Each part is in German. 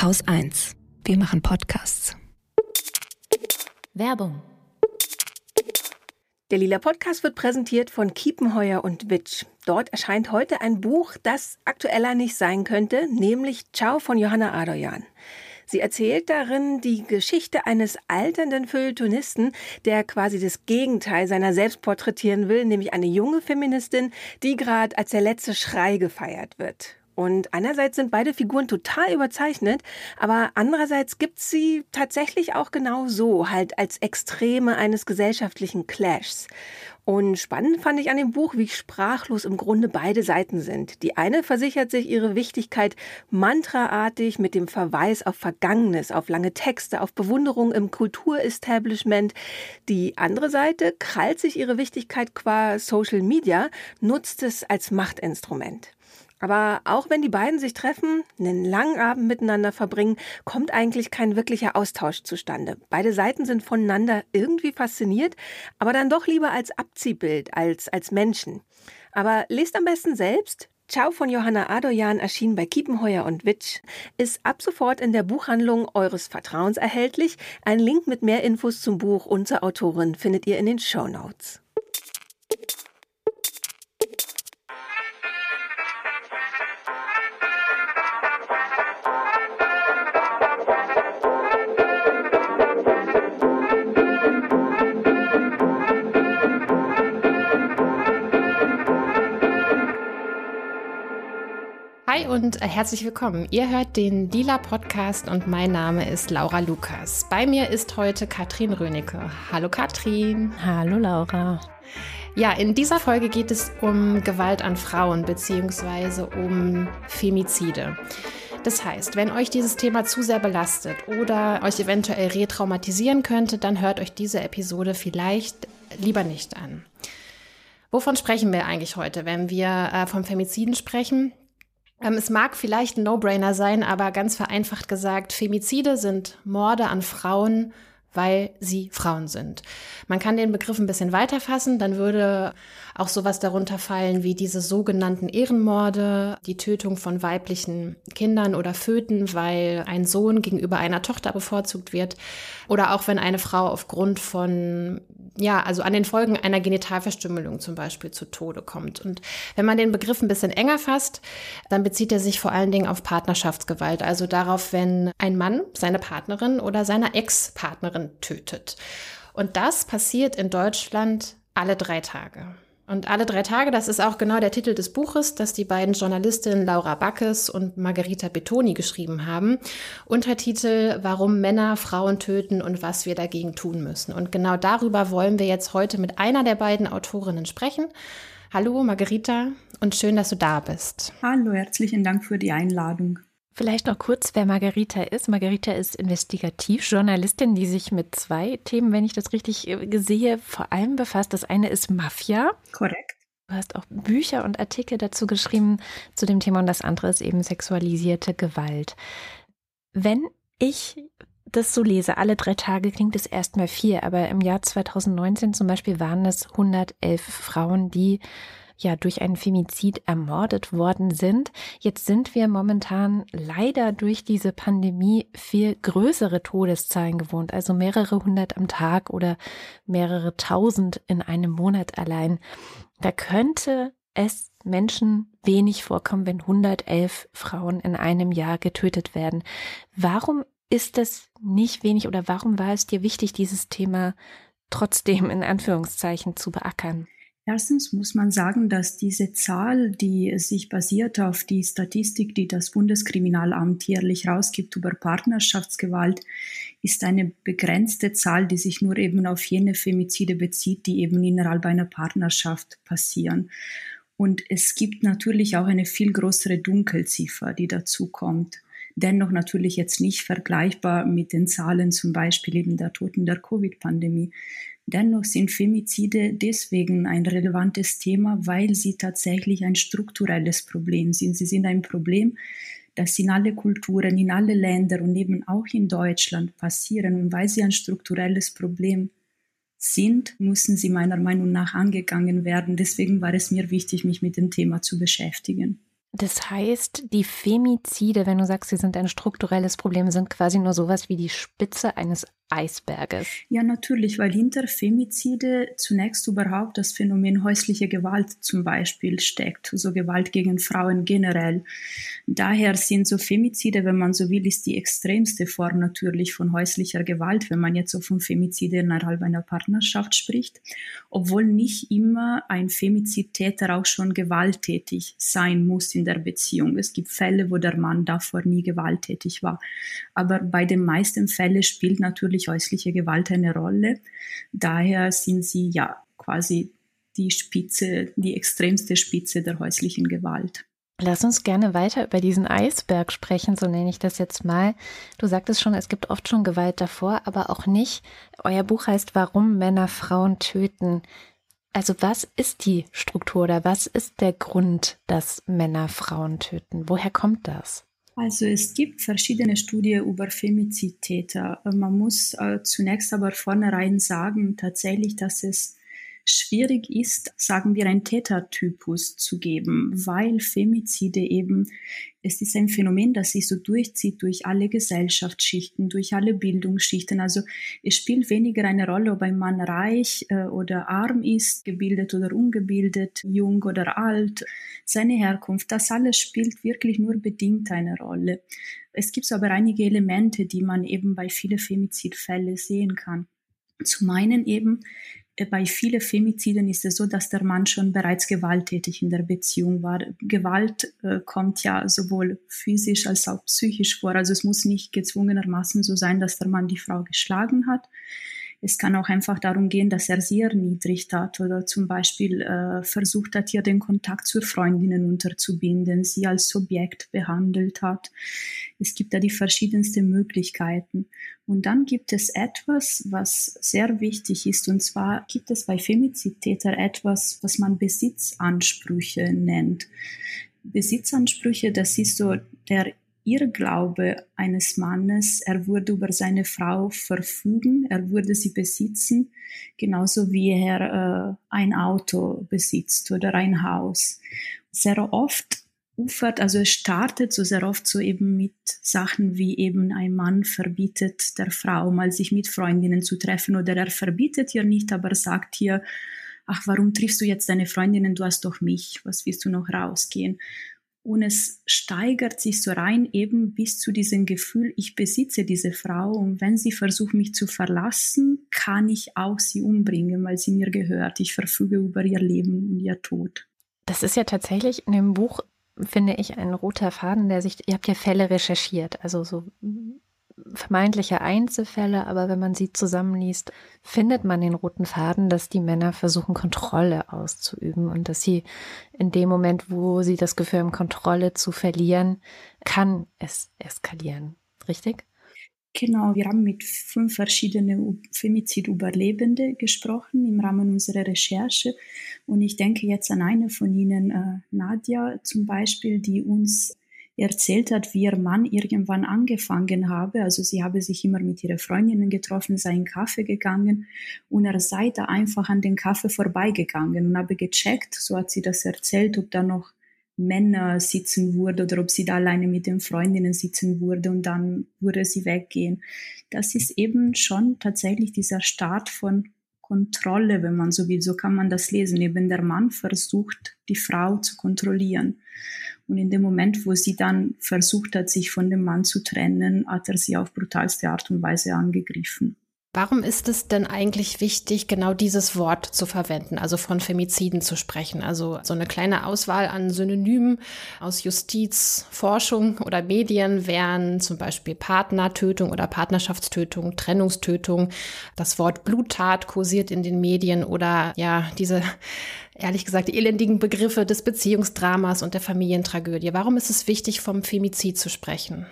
Haus 1. Wir machen Podcasts. Werbung. Der Lila Podcast wird präsentiert von Kiepenheuer und Witsch. Dort erscheint heute ein Buch, das aktueller nicht sein könnte, nämlich Ciao von Johanna Adoyan. Sie erzählt darin die Geschichte eines alternden Feuilletonisten, der quasi das Gegenteil seiner selbst porträtieren will, nämlich eine junge Feministin, die gerade als der letzte Schrei gefeiert wird. Und einerseits sind beide Figuren total überzeichnet, aber andererseits gibt sie tatsächlich auch genau so, halt als Extreme eines gesellschaftlichen Clashs. Und spannend fand ich an dem Buch, wie sprachlos im Grunde beide Seiten sind. Die eine versichert sich ihre Wichtigkeit mantraartig mit dem Verweis auf Vergangenes, auf lange Texte, auf Bewunderung im Kulturestablishment. Die andere Seite krallt sich ihre Wichtigkeit qua Social Media, nutzt es als Machtinstrument. Aber auch wenn die beiden sich treffen, einen langen Abend miteinander verbringen, kommt eigentlich kein wirklicher Austausch zustande. Beide Seiten sind voneinander irgendwie fasziniert, aber dann doch lieber als Abziehbild, als als Menschen. Aber lest am besten selbst. Ciao von Johanna Adoyan erschien bei Kiepenheuer und Witsch, ist ab sofort in der Buchhandlung eures Vertrauens erhältlich. Ein Link mit mehr Infos zum Buch und zur Autorin findet ihr in den Show Notes. Hi und äh, herzlich willkommen. Ihr hört den Lila Podcast und mein Name ist Laura Lukas. Bei mir ist heute Katrin Rönecke. Hallo Katrin. Hallo Laura. Ja, in dieser Folge geht es um Gewalt an Frauen bzw. um Femizide. Das heißt, wenn euch dieses Thema zu sehr belastet oder euch eventuell retraumatisieren könnte, dann hört euch diese Episode vielleicht lieber nicht an. Wovon sprechen wir eigentlich heute, wenn wir äh, vom Femiziden sprechen? Ähm, es mag vielleicht ein No-Brainer sein, aber ganz vereinfacht gesagt, Femizide sind Morde an Frauen, weil sie Frauen sind. Man kann den Begriff ein bisschen weiter fassen, dann würde auch sowas darunter fallen wie diese sogenannten Ehrenmorde, die Tötung von weiblichen Kindern oder Föten, weil ein Sohn gegenüber einer Tochter bevorzugt wird oder auch wenn eine Frau aufgrund von ja, also an den Folgen einer Genitalverstümmelung zum Beispiel zu Tode kommt. Und wenn man den Begriff ein bisschen enger fasst, dann bezieht er sich vor allen Dingen auf Partnerschaftsgewalt, also darauf, wenn ein Mann seine Partnerin oder seine Ex-Partnerin tötet. Und das passiert in Deutschland alle drei Tage. Und alle drei Tage, das ist auch genau der Titel des Buches, das die beiden Journalistinnen Laura Backes und Margarita Betoni geschrieben haben. Untertitel Warum Männer Frauen töten und was wir dagegen tun müssen. Und genau darüber wollen wir jetzt heute mit einer der beiden Autorinnen sprechen. Hallo Margarita und schön, dass du da bist. Hallo, herzlichen Dank für die Einladung. Vielleicht noch kurz, wer Margarita ist. Margarita ist Investigativjournalistin, die sich mit zwei Themen, wenn ich das richtig äh, sehe, vor allem befasst. Das eine ist Mafia. Korrekt. Du hast auch Bücher und Artikel dazu geschrieben zu dem Thema und das andere ist eben sexualisierte Gewalt. Wenn ich das so lese, alle drei Tage klingt es erstmal vier, aber im Jahr 2019 zum Beispiel waren es 111 Frauen, die ja durch einen Femizid ermordet worden sind. Jetzt sind wir momentan leider durch diese Pandemie viel größere Todeszahlen gewohnt, also mehrere hundert am Tag oder mehrere tausend in einem Monat allein. Da könnte es Menschen wenig vorkommen, wenn 111 Frauen in einem Jahr getötet werden. Warum ist das nicht wenig oder warum war es dir wichtig, dieses Thema trotzdem in Anführungszeichen zu beackern? Erstens muss man sagen, dass diese Zahl, die sich basiert auf die Statistik, die das Bundeskriminalamt jährlich rausgibt über Partnerschaftsgewalt, ist eine begrenzte Zahl, die sich nur eben auf jene Femizide bezieht, die eben innerhalb einer Partnerschaft passieren. Und es gibt natürlich auch eine viel größere Dunkelziffer, die dazu kommt. Dennoch natürlich jetzt nicht vergleichbar mit den Zahlen zum Beispiel eben der Toten der Covid-Pandemie. Dennoch sind Femizide deswegen ein relevantes Thema, weil sie tatsächlich ein strukturelles Problem sind. Sie sind ein Problem, das in alle Kulturen, in alle Länder und eben auch in Deutschland passieren. Und weil sie ein strukturelles Problem sind, müssen sie meiner Meinung nach angegangen werden. Deswegen war es mir wichtig, mich mit dem Thema zu beschäftigen. Das heißt, die Femizide, wenn du sagst, sie sind ein strukturelles Problem, sind quasi nur sowas wie die Spitze eines Eisberges. Ja, natürlich, weil hinter Femizide zunächst überhaupt das Phänomen häusliche Gewalt zum Beispiel steckt, so Gewalt gegen Frauen generell. Daher sind so Femizide, wenn man so will, ist die extremste Form natürlich von häuslicher Gewalt, wenn man jetzt so von Femizide innerhalb einer Partnerschaft spricht, obwohl nicht immer ein Femizidtäter auch schon gewalttätig sein muss in der Beziehung. Es gibt Fälle, wo der Mann davor nie gewalttätig war. Aber bei den meisten Fällen spielt natürlich häusliche Gewalt eine Rolle. Daher sind sie ja quasi die Spitze, die extremste Spitze der häuslichen Gewalt. Lass uns gerne weiter über diesen Eisberg sprechen, so nenne ich das jetzt mal. Du sagtest schon, es gibt oft schon Gewalt davor, aber auch nicht. Euer Buch heißt Warum Männer Frauen töten. Also was ist die Struktur oder was ist der Grund, dass Männer Frauen töten? Woher kommt das? Also es gibt verschiedene Studien über Femizidtäter. Man muss äh, zunächst aber vornherein sagen, tatsächlich, dass es schwierig ist, sagen wir, ein Tätertypus zu geben, weil Femizide eben, es ist ein Phänomen, das sich so durchzieht durch alle Gesellschaftsschichten, durch alle Bildungsschichten. Also es spielt weniger eine Rolle, ob ein Mann reich äh, oder arm ist, gebildet oder ungebildet, jung oder alt, seine Herkunft, das alles spielt wirklich nur bedingt eine Rolle. Es gibt aber einige Elemente, die man eben bei vielen Femizidfällen sehen kann. Zum einen eben bei vielen Femiziden ist es so, dass der Mann schon bereits gewalttätig in der Beziehung war. Gewalt äh, kommt ja sowohl physisch als auch psychisch vor. Also es muss nicht gezwungenermaßen so sein, dass der Mann die Frau geschlagen hat. Es kann auch einfach darum gehen, dass er sie erniedrigt hat oder zum Beispiel äh, versucht hat, ihr den Kontakt zur Freundinnen unterzubinden, sie als Subjekt behandelt hat. Es gibt da die verschiedensten Möglichkeiten. Und dann gibt es etwas, was sehr wichtig ist, und zwar gibt es bei Femizidtäter etwas, was man Besitzansprüche nennt. Besitzansprüche, das ist so der Irrglaube eines Mannes, er würde über seine Frau verfügen, er würde sie besitzen, genauso wie er äh, ein Auto besitzt oder ein Haus. Sehr oft ufert, also es startet so sehr oft so eben mit Sachen wie eben ein Mann verbietet der Frau mal sich mit Freundinnen zu treffen oder er verbietet ihr nicht, aber sagt ihr, ach, warum triffst du jetzt deine Freundinnen, du hast doch mich, was willst du noch rausgehen? Und es steigert sich so rein eben bis zu diesem Gefühl, ich besitze diese Frau und wenn sie versucht, mich zu verlassen, kann ich auch sie umbringen, weil sie mir gehört. Ich verfüge über ihr Leben und ihr Tod. Das ist ja tatsächlich in dem Buch, finde ich, ein roter Faden, der sich, ihr habt ja Fälle recherchiert, also so vermeintliche Einzelfälle, aber wenn man sie zusammenliest, findet man den roten Faden, dass die Männer versuchen, Kontrolle auszuüben und dass sie in dem Moment, wo sie das Gefühl haben, Kontrolle zu verlieren, kann es eskalieren. Richtig? Genau, wir haben mit fünf verschiedenen Femizid-Überlebende gesprochen im Rahmen unserer Recherche. Und ich denke jetzt an eine von ihnen, äh, Nadia zum Beispiel, die uns erzählt hat, wie ihr Mann irgendwann angefangen habe. Also sie habe sich immer mit ihren Freundinnen getroffen, sei in Kaffee gegangen und er sei da einfach an den Kaffee vorbeigegangen und habe gecheckt, so hat sie das erzählt, ob da noch Männer sitzen würde oder ob sie da alleine mit den Freundinnen sitzen würde und dann würde sie weggehen. Das ist eben schon tatsächlich dieser Start von Kontrolle, wenn man so will. So kann man das lesen. Eben der Mann versucht, die Frau zu kontrollieren. Und in dem Moment, wo sie dann versucht hat, sich von dem Mann zu trennen, hat er sie auf brutalste Art und Weise angegriffen. Warum ist es denn eigentlich wichtig, genau dieses Wort zu verwenden, also von Femiziden zu sprechen? Also so eine kleine Auswahl an Synonymen aus Justiz, Forschung oder Medien wären zum Beispiel Partnertötung oder Partnerschaftstötung, Trennungstötung. Das Wort Bluttat kursiert in den Medien oder ja, diese ehrlich gesagt elendigen Begriffe des Beziehungsdramas und der Familientragödie. Warum ist es wichtig, vom Femizid zu sprechen?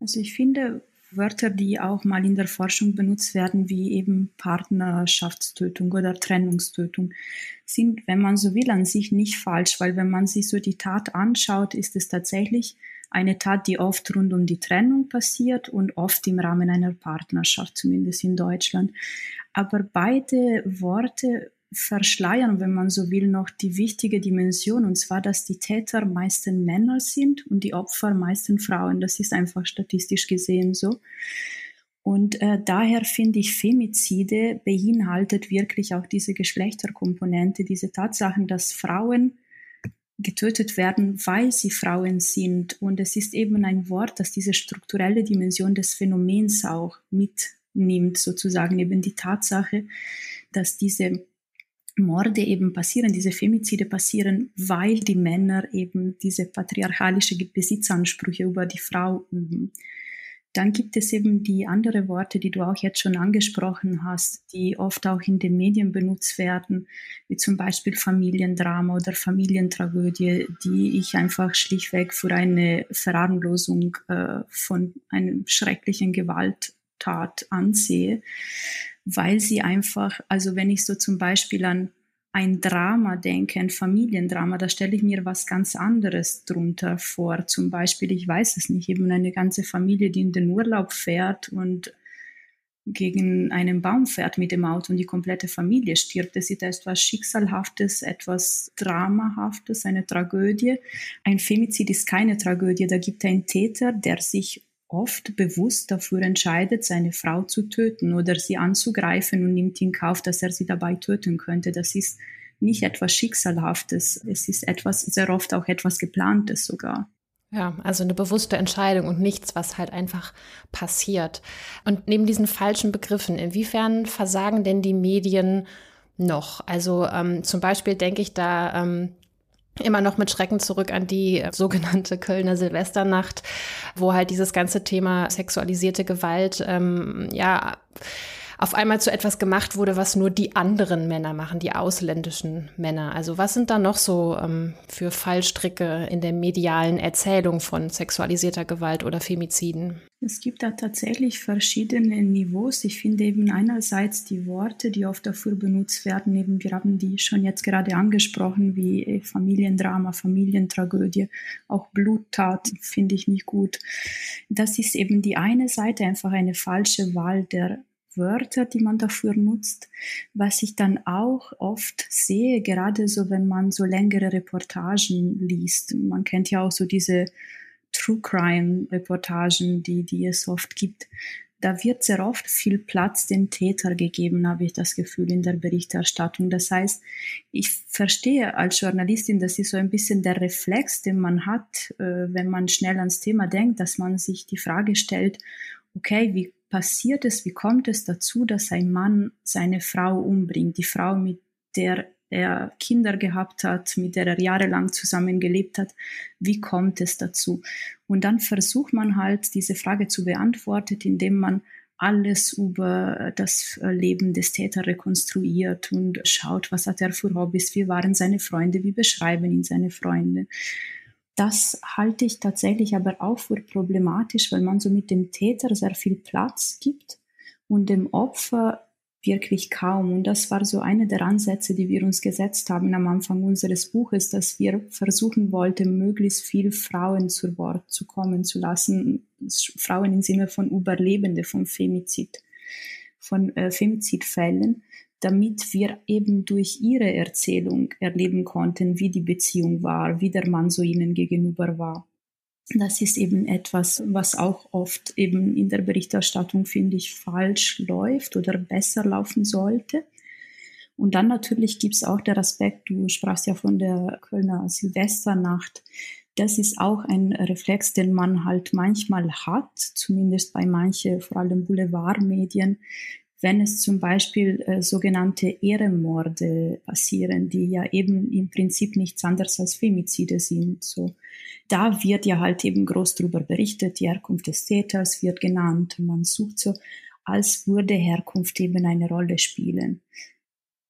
Also ich finde, Wörter, die auch mal in der Forschung benutzt werden, wie eben Partnerschaftstötung oder Trennungstötung, sind, wenn man so will, an sich nicht falsch, weil wenn man sich so die Tat anschaut, ist es tatsächlich eine Tat, die oft rund um die Trennung passiert und oft im Rahmen einer Partnerschaft, zumindest in Deutschland. Aber beide Worte verschleiern, wenn man so will, noch die wichtige Dimension, und zwar, dass die Täter meistens Männer sind und die Opfer meistens Frauen. Das ist einfach statistisch gesehen so. Und äh, daher finde ich, Femizide beinhaltet wirklich auch diese Geschlechterkomponente, diese Tatsachen, dass Frauen getötet werden, weil sie Frauen sind. Und es ist eben ein Wort, das diese strukturelle Dimension des Phänomens auch mitnimmt, sozusagen eben die Tatsache, dass diese Morde eben passieren, diese Femizide passieren, weil die Männer eben diese patriarchalische Besitzansprüche über die Frau üben. Dann gibt es eben die andere Worte, die du auch jetzt schon angesprochen hast, die oft auch in den Medien benutzt werden, wie zum Beispiel Familiendrama oder Familientragödie, die ich einfach schlichtweg für eine Verharmlosung äh, von einem schrecklichen Gewalttat ansehe, weil sie einfach, also wenn ich so zum Beispiel an ein Drama denke, ein Familiendrama, da stelle ich mir was ganz anderes drunter vor. Zum Beispiel, ich weiß es nicht, eben eine ganze Familie, die in den Urlaub fährt und gegen einen Baum fährt mit dem Auto und die komplette Familie stirbt. Das ist etwas Schicksalhaftes, etwas Dramahaftes, eine Tragödie. Ein Femizid ist keine Tragödie. Da gibt es einen Täter, der sich oft bewusst dafür entscheidet, seine Frau zu töten oder sie anzugreifen und nimmt in Kauf, dass er sie dabei töten könnte. Das ist nicht etwas Schicksalhaftes. Es ist etwas, sehr oft auch etwas Geplantes sogar. Ja, also eine bewusste Entscheidung und nichts, was halt einfach passiert. Und neben diesen falschen Begriffen, inwiefern versagen denn die Medien noch? Also ähm, zum Beispiel denke ich da ähm, immer noch mit Schrecken zurück an die äh, sogenannte Kölner Silvesternacht, wo halt dieses ganze Thema sexualisierte Gewalt ähm, ja auf einmal zu etwas gemacht wurde, was nur die anderen Männer machen, die ausländischen Männer. Also was sind da noch so ähm, für Fallstricke in der medialen Erzählung von sexualisierter Gewalt oder Femiziden? Es gibt da tatsächlich verschiedene Niveaus. Ich finde eben einerseits die Worte, die oft dafür benutzt werden, eben wir haben die schon jetzt gerade angesprochen, wie äh, Familiendrama, Familientragödie, auch Bluttat finde ich nicht gut. Das ist eben die eine Seite, einfach eine falsche Wahl der Wörter, die man dafür nutzt. Was ich dann auch oft sehe, gerade so, wenn man so längere Reportagen liest. Man kennt ja auch so diese True Crime Reportagen, die, die es oft gibt. Da wird sehr oft viel Platz den Täter gegeben, habe ich das Gefühl in der Berichterstattung. Das heißt, ich verstehe als Journalistin, das ist so ein bisschen der Reflex, den man hat, äh, wenn man schnell ans Thema denkt, dass man sich die Frage stellt, okay, wie passiert es, wie kommt es dazu, dass ein Mann seine Frau umbringt, die Frau, mit der er Kinder gehabt hat, mit der er jahrelang zusammengelebt hat, wie kommt es dazu? Und dann versucht man halt diese Frage zu beantworten, indem man alles über das Leben des Täters rekonstruiert und schaut, was hat er für Hobbys, wie waren seine Freunde, wie beschreiben ihn seine Freunde. Das halte ich tatsächlich aber auch für problematisch, weil man so mit dem Täter sehr viel Platz gibt und dem Opfer wirklich kaum. Und das war so einer der Ansätze, die wir uns gesetzt haben am Anfang unseres Buches, dass wir versuchen wollten, möglichst viel Frauen zu Wort zu kommen zu lassen. Frauen im Sinne von Überlebende von Femizid, von äh, Femizidfällen damit wir eben durch ihre Erzählung erleben konnten, wie die Beziehung war, wie der Mann so ihnen gegenüber war. Das ist eben etwas, was auch oft eben in der Berichterstattung, finde ich, falsch läuft oder besser laufen sollte. Und dann natürlich gibt es auch der Aspekt, du sprachst ja von der Kölner Silvesternacht. Das ist auch ein Reflex, den man halt manchmal hat, zumindest bei manchen, vor allem Boulevardmedien, wenn es zum Beispiel äh, sogenannte Ehrenmorde passieren, die ja eben im Prinzip nichts anderes als Femizide sind. So, da wird ja halt eben groß darüber berichtet, die Herkunft des Täters wird genannt. Man sucht so, als würde Herkunft eben eine Rolle spielen.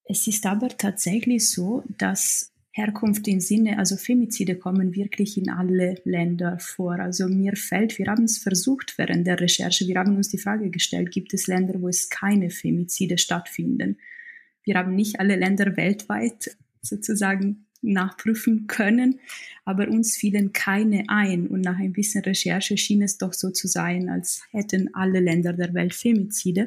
Es ist aber tatsächlich so, dass Herkunft im Sinne, also Femizide kommen wirklich in alle Länder vor. Also mir fällt, wir haben es versucht während der Recherche, wir haben uns die Frage gestellt, gibt es Länder, wo es keine Femizide stattfinden? Wir haben nicht alle Länder weltweit sozusagen nachprüfen können, aber uns fielen keine ein. Und nach ein bisschen Recherche schien es doch so zu sein, als hätten alle Länder der Welt Femizide.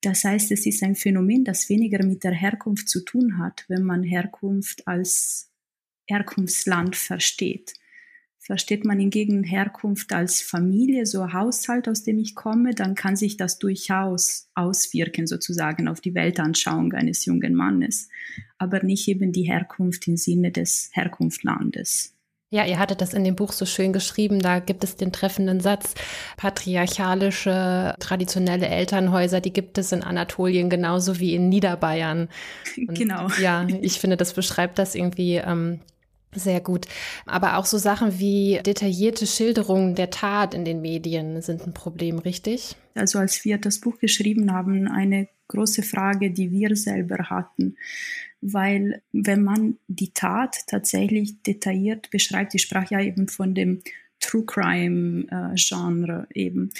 Das heißt, es ist ein Phänomen, das weniger mit der Herkunft zu tun hat, wenn man Herkunft als Herkunftsland versteht. Versteht man hingegen Herkunft als Familie, so Haushalt, aus dem ich komme, dann kann sich das durchaus auswirken, sozusagen auf die Weltanschauung eines jungen Mannes, aber nicht eben die Herkunft im Sinne des Herkunftslandes. Ja, ihr hattet das in dem Buch so schön geschrieben. Da gibt es den treffenden Satz, patriarchalische, traditionelle Elternhäuser, die gibt es in Anatolien genauso wie in Niederbayern. Und genau. Ja, ich finde, das beschreibt das irgendwie ähm, sehr gut. Aber auch so Sachen wie detaillierte Schilderungen der Tat in den Medien sind ein Problem, richtig? Also als wir das Buch geschrieben haben, eine große Frage, die wir selber hatten. Weil wenn man die Tat tatsächlich detailliert beschreibt, ich sprach ja eben von dem True Crime äh, Genre eben.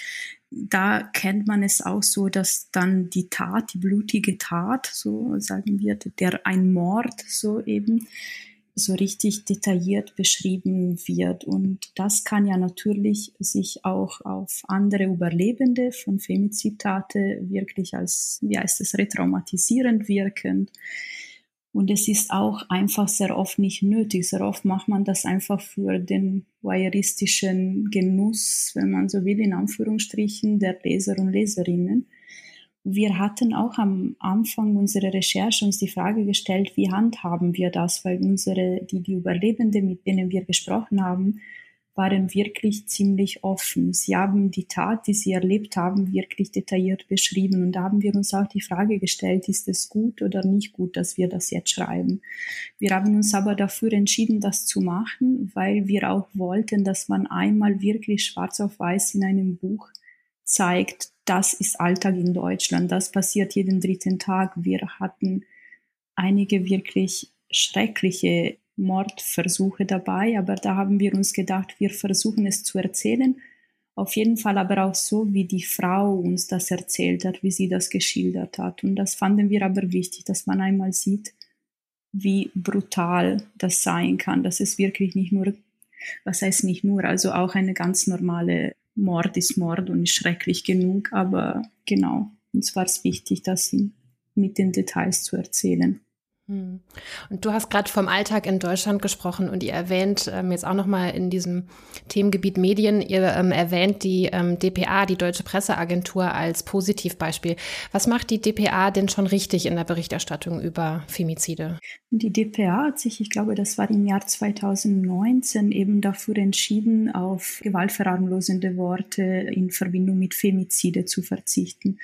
Da kennt man es auch so, dass dann die Tat, die blutige Tat, so sagen wir, der ein Mord so eben so richtig detailliert beschrieben wird. Und das kann ja natürlich sich auch auf andere Überlebende von Femizitate wirklich als, wie heißt es, retraumatisierend wirken. Und es ist auch einfach sehr oft nicht nötig. Sehr oft macht man das einfach für den voyeuristischen Genuss, wenn man so will, in Anführungsstrichen, der Leser und Leserinnen wir hatten auch am Anfang unserer Recherche uns die Frage gestellt, wie handhaben wir das, weil unsere, die, die Überlebenden, mit denen wir gesprochen haben, waren wirklich ziemlich offen. Sie haben die Tat, die sie erlebt haben, wirklich detailliert beschrieben. Und da haben wir uns auch die Frage gestellt, ist es gut oder nicht gut, dass wir das jetzt schreiben. Wir haben uns aber dafür entschieden, das zu machen, weil wir auch wollten, dass man einmal wirklich schwarz auf weiß in einem Buch zeigt, das ist Alltag in Deutschland. Das passiert jeden dritten Tag. Wir hatten einige wirklich schreckliche Mordversuche dabei, aber da haben wir uns gedacht, wir versuchen es zu erzählen. Auf jeden Fall aber auch so, wie die Frau uns das erzählt hat, wie sie das geschildert hat. Und das fanden wir aber wichtig, dass man einmal sieht, wie brutal das sein kann. Das ist wirklich nicht nur, was heißt nicht nur, also auch eine ganz normale Mord ist Mord und ist schrecklich genug, aber genau, uns war es wichtig, das mit den Details zu erzählen. Hm. Und du hast gerade vom Alltag in Deutschland gesprochen und ihr erwähnt ähm, jetzt auch nochmal in diesem Themengebiet Medien, ihr ähm, erwähnt die ähm, DPA, die Deutsche Presseagentur, als Positivbeispiel. Was macht die DPA denn schon richtig in der Berichterstattung über Femizide? Die DPA hat sich, ich glaube, das war im Jahr 2019, eben dafür entschieden, auf gewaltverharmlosende Worte in Verbindung mit Femizide zu verzichten.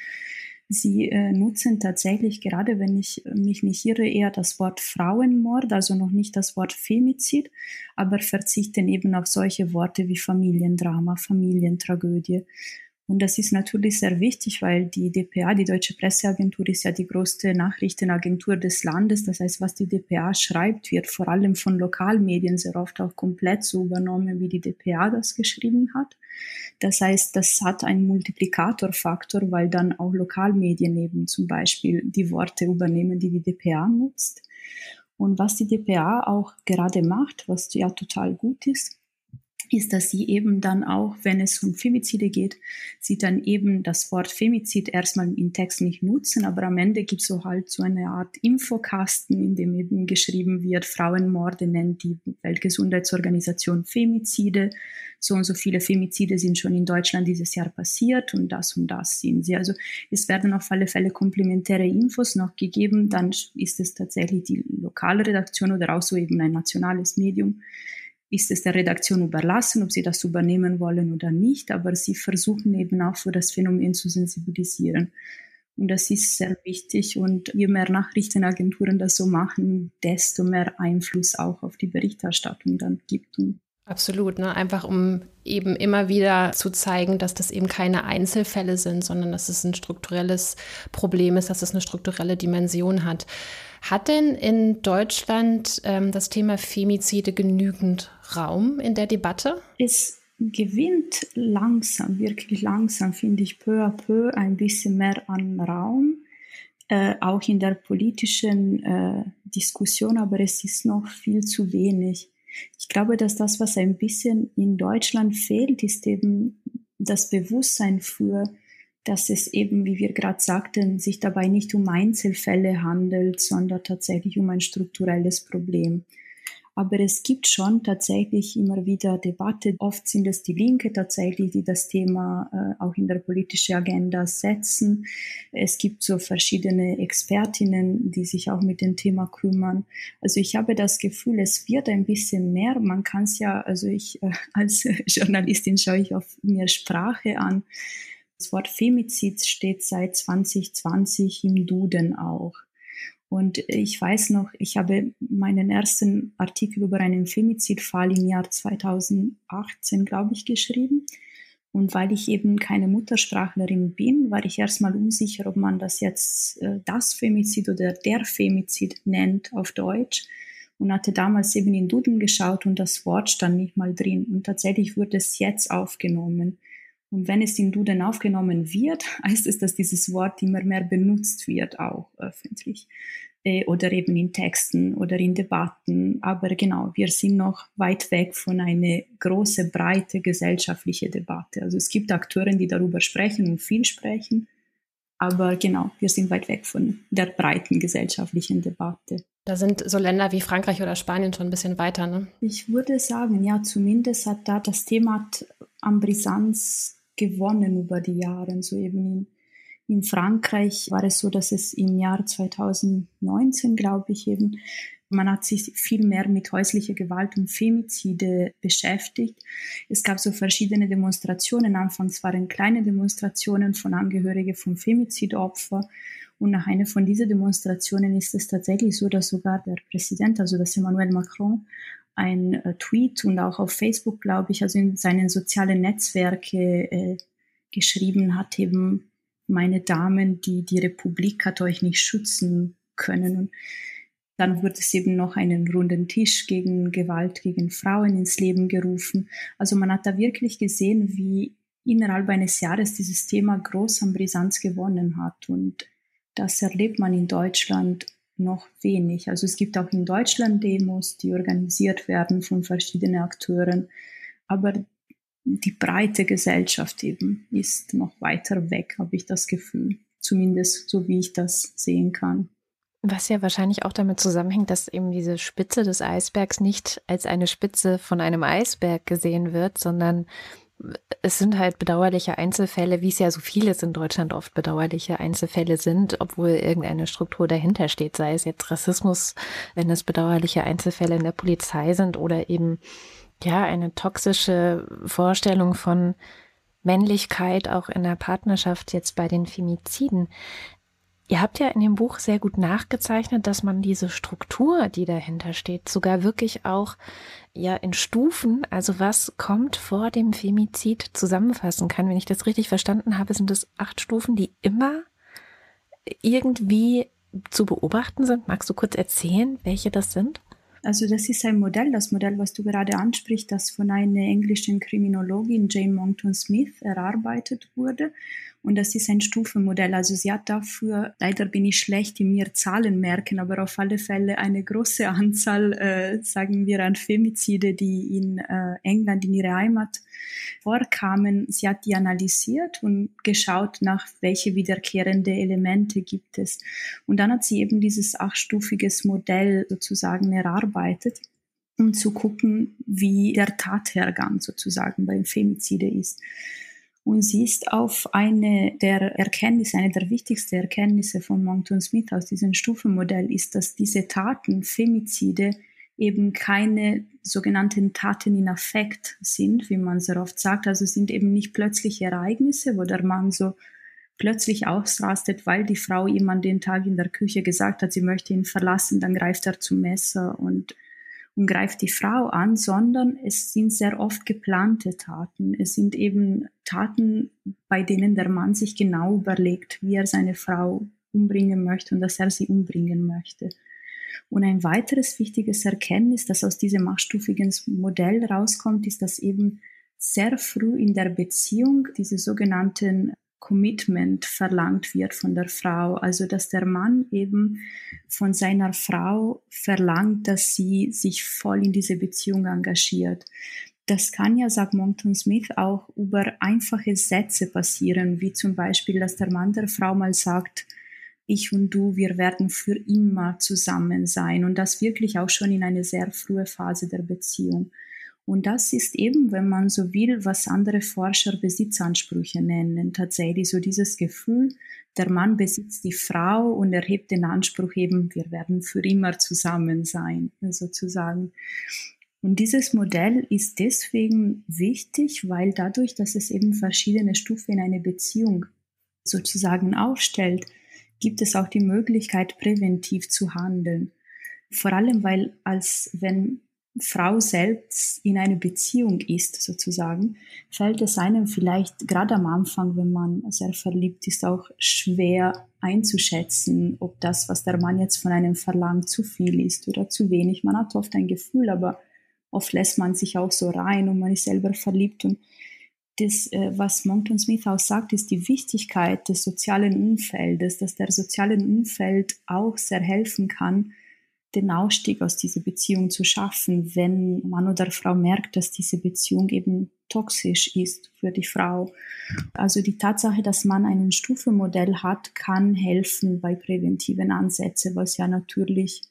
Sie äh, nutzen tatsächlich, gerade wenn ich mich nicht irre, eher das Wort Frauenmord, also noch nicht das Wort Femizid, aber verzichten eben auf solche Worte wie Familiendrama, Familientragödie. Und das ist natürlich sehr wichtig, weil die DPA, die Deutsche Presseagentur, ist ja die größte Nachrichtenagentur des Landes. Das heißt, was die DPA schreibt, wird vor allem von Lokalmedien sehr oft auch komplett so übernommen, wie die DPA das geschrieben hat. Das heißt, das hat einen Multiplikatorfaktor, weil dann auch Lokalmedien eben zum Beispiel die Worte übernehmen, die die DPA nutzt. Und was die DPA auch gerade macht, was ja total gut ist, ist, dass sie eben dann auch, wenn es um Femizide geht, sie dann eben das Wort Femizid erstmal im Text nicht nutzen, aber am Ende gibt es so halt so eine Art Infokasten, in dem eben geschrieben wird, Frauenmorde nennt die Weltgesundheitsorganisation Femizide, so und so viele Femizide sind schon in Deutschland dieses Jahr passiert und das und das sind sie. Also es werden auf alle Fälle komplementäre Infos noch gegeben, dann ist es tatsächlich die lokale Redaktion oder auch so eben ein nationales Medium, ist es der Redaktion überlassen, ob sie das übernehmen wollen oder nicht, aber sie versuchen eben auch für das Phänomen zu sensibilisieren. Und das ist sehr wichtig. Und je mehr Nachrichtenagenturen das so machen, desto mehr Einfluss auch auf die Berichterstattung dann gibt. Absolut, ne? einfach um eben immer wieder zu zeigen, dass das eben keine Einzelfälle sind, sondern dass es ein strukturelles Problem ist, dass es eine strukturelle Dimension hat. Hat denn in Deutschland ähm, das Thema Femizide genügend Raum in der Debatte? Es gewinnt langsam, wirklich langsam, finde ich, peu à peu ein bisschen mehr an Raum, äh, auch in der politischen äh, Diskussion, aber es ist noch viel zu wenig. Ich glaube, dass das, was ein bisschen in Deutschland fehlt, ist eben das Bewusstsein für dass es eben, wie wir gerade sagten, sich dabei nicht um Einzelfälle handelt, sondern tatsächlich um ein strukturelles Problem. Aber es gibt schon tatsächlich immer wieder Debatte. Oft sind es die Linke tatsächlich, die das Thema äh, auch in der politischen Agenda setzen. Es gibt so verschiedene Expertinnen, die sich auch mit dem Thema kümmern. Also ich habe das Gefühl, es wird ein bisschen mehr. Man kann es ja, also ich äh, als Journalistin schaue ich auf mir Sprache an. Das Wort Femizid steht seit 2020 im Duden auch. Und ich weiß noch, ich habe meinen ersten Artikel über einen Femizidfall im Jahr 2018, glaube ich, geschrieben. Und weil ich eben keine Muttersprachlerin bin, war ich erstmal unsicher, ob man das jetzt äh, das Femizid oder der Femizid nennt auf Deutsch. Und hatte damals eben in Duden geschaut und das Wort stand nicht mal drin. Und tatsächlich wurde es jetzt aufgenommen. Und wenn es in Duden aufgenommen wird, heißt es, dass dieses Wort immer mehr benutzt wird, auch öffentlich. Äh, oder eben in Texten oder in Debatten. Aber genau, wir sind noch weit weg von einer großen, breite gesellschaftliche Debatte. Also es gibt Akteure, die darüber sprechen und viel sprechen. Aber genau, wir sind weit weg von der breiten gesellschaftlichen Debatte. Da sind so Länder wie Frankreich oder Spanien schon ein bisschen weiter, ne? Ich würde sagen, ja, zumindest hat da das Thema an Brisanz gewonnen über die Jahre. So eben in, in Frankreich war es so, dass es im Jahr 2019, glaube ich, eben man hat sich viel mehr mit häuslicher Gewalt und Femizide beschäftigt. Es gab so verschiedene Demonstrationen. Anfangs waren kleine Demonstrationen von Angehörigen von Femizidopfern. Und nach einer von diesen Demonstrationen ist es tatsächlich so, dass sogar der Präsident, also das Emmanuel Macron, ein äh, Tweet und auch auf Facebook, glaube ich, also in seinen sozialen Netzwerke äh, geschrieben hat, eben meine Damen, die die Republik hat euch nicht schützen können. Und dann wurde es eben noch einen runden Tisch gegen Gewalt gegen Frauen ins Leben gerufen. Also man hat da wirklich gesehen, wie innerhalb eines Jahres dieses Thema groß an Brisanz gewonnen hat. Und das erlebt man in Deutschland noch wenig. Also es gibt auch in Deutschland Demos, die organisiert werden von verschiedenen Akteuren, aber die breite Gesellschaft eben ist noch weiter weg, habe ich das Gefühl. Zumindest so wie ich das sehen kann. Was ja wahrscheinlich auch damit zusammenhängt, dass eben diese Spitze des Eisbergs nicht als eine Spitze von einem Eisberg gesehen wird, sondern es sind halt bedauerliche Einzelfälle, wie es ja so vieles in Deutschland oft bedauerliche Einzelfälle sind, obwohl irgendeine Struktur dahinter steht, sei es jetzt Rassismus, wenn es bedauerliche Einzelfälle in der Polizei sind oder eben ja eine toxische Vorstellung von Männlichkeit auch in der Partnerschaft jetzt bei den Femiziden. Ihr habt ja in dem Buch sehr gut nachgezeichnet, dass man diese Struktur, die dahinter steht, sogar wirklich auch ja in Stufen, also was kommt vor dem Femizid zusammenfassen kann. Wenn ich das richtig verstanden habe, sind es acht Stufen, die immer irgendwie zu beobachten sind. Magst du kurz erzählen, welche das sind? Also das ist ein Modell, das Modell, was du gerade ansprichst, das von einer englischen Kriminologin Jane Monckton Smith erarbeitet wurde. Und das ist ein Stufenmodell. Also sie hat dafür, leider bin ich schlecht in mir Zahlen merken, aber auf alle Fälle eine große Anzahl, äh, sagen wir, an Femizide, die in äh, England, in ihrer Heimat vorkamen. Sie hat die analysiert und geschaut, nach welche wiederkehrende Elemente gibt es. Und dann hat sie eben dieses achtstufiges Modell sozusagen erarbeitet um zu gucken, wie der Tathergang sozusagen beim Femizide ist. Und sie ist auf eine der Erkenntnisse, eine der wichtigsten Erkenntnisse von Moncton Smith aus diesem Stufenmodell ist, dass diese Taten, Femizide, eben keine sogenannten Taten in Affekt sind, wie man sehr oft sagt. Also sind eben nicht plötzliche Ereignisse, wo der Mann so plötzlich ausrastet, weil die Frau ihm an den Tag in der Küche gesagt hat, sie möchte ihn verlassen, dann greift er zum Messer und und greift die Frau an, sondern es sind sehr oft geplante Taten. Es sind eben Taten, bei denen der Mann sich genau überlegt, wie er seine Frau umbringen möchte und dass er sie umbringen möchte. Und ein weiteres wichtiges Erkenntnis, das aus diesem achtstufigen Modell rauskommt, ist, dass eben sehr früh in der Beziehung diese sogenannten Commitment verlangt wird von der Frau. Also dass der Mann eben von seiner Frau verlangt, dass sie sich voll in diese Beziehung engagiert. Das kann ja, sagt Monckton Smith, auch über einfache Sätze passieren, wie zum Beispiel, dass der Mann der Frau mal sagt, ich und du, wir werden für immer zusammen sein und das wirklich auch schon in eine sehr frühe Phase der Beziehung. Und das ist eben, wenn man so will, was andere Forscher Besitzansprüche nennen. Tatsächlich so dieses Gefühl, der Mann besitzt die Frau und erhebt den Anspruch eben, wir werden für immer zusammen sein, sozusagen. Und dieses Modell ist deswegen wichtig, weil dadurch, dass es eben verschiedene Stufen in eine Beziehung sozusagen aufstellt, gibt es auch die Möglichkeit, präventiv zu handeln. Vor allem, weil als wenn Frau selbst in eine Beziehung ist, sozusagen, fällt es einem vielleicht gerade am Anfang, wenn man sehr verliebt ist, auch schwer einzuschätzen, ob das, was der Mann jetzt von einem verlangt, zu viel ist oder zu wenig. Man hat oft ein Gefühl, aber oft lässt man sich auch so rein und man ist selber verliebt. Und das, äh, was Monckton Smith auch sagt, ist die Wichtigkeit des sozialen Umfeldes, dass der soziale Umfeld auch sehr helfen kann, den Ausstieg aus dieser Beziehung zu schaffen, wenn Mann oder Frau merkt, dass diese Beziehung eben toxisch ist für die Frau. Also die Tatsache, dass man ein Stufenmodell hat, kann helfen bei präventiven Ansätzen, was ja natürlich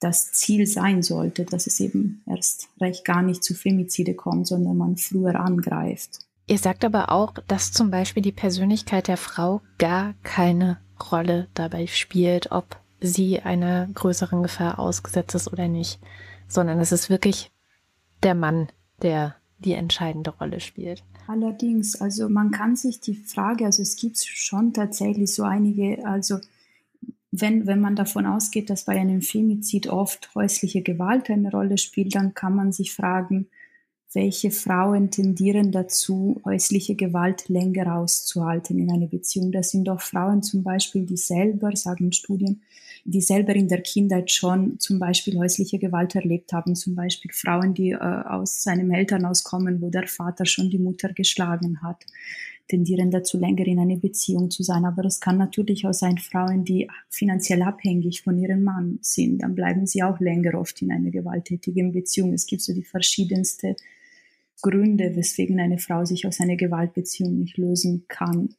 das Ziel sein sollte, dass es eben erst recht gar nicht zu Femizide kommt, sondern man früher angreift. Ihr sagt aber auch, dass zum Beispiel die Persönlichkeit der Frau gar keine Rolle dabei spielt, ob sie einer größeren Gefahr ausgesetzt ist oder nicht, sondern es ist wirklich der Mann, der die entscheidende Rolle spielt. Allerdings, also man kann sich die Frage, also es gibt schon tatsächlich so einige, also wenn, wenn man davon ausgeht, dass bei einem Femizid oft häusliche Gewalt eine Rolle spielt, dann kann man sich fragen, welche Frauen tendieren dazu, häusliche Gewalt länger auszuhalten in einer Beziehung. Das sind doch Frauen zum Beispiel, die selber, sagen Studien, die selber in der Kindheit schon zum Beispiel häusliche Gewalt erlebt haben. Zum Beispiel Frauen, die äh, aus seinem Elternhaus kommen, wo der Vater schon die Mutter geschlagen hat tendieren dazu, länger in einer Beziehung zu sein. Aber es kann natürlich auch sein, Frauen, die finanziell abhängig von ihrem Mann sind, dann bleiben sie auch länger oft in einer gewalttätigen Beziehung. Es gibt so die verschiedensten Gründe, weswegen eine Frau sich aus einer Gewaltbeziehung nicht lösen kann.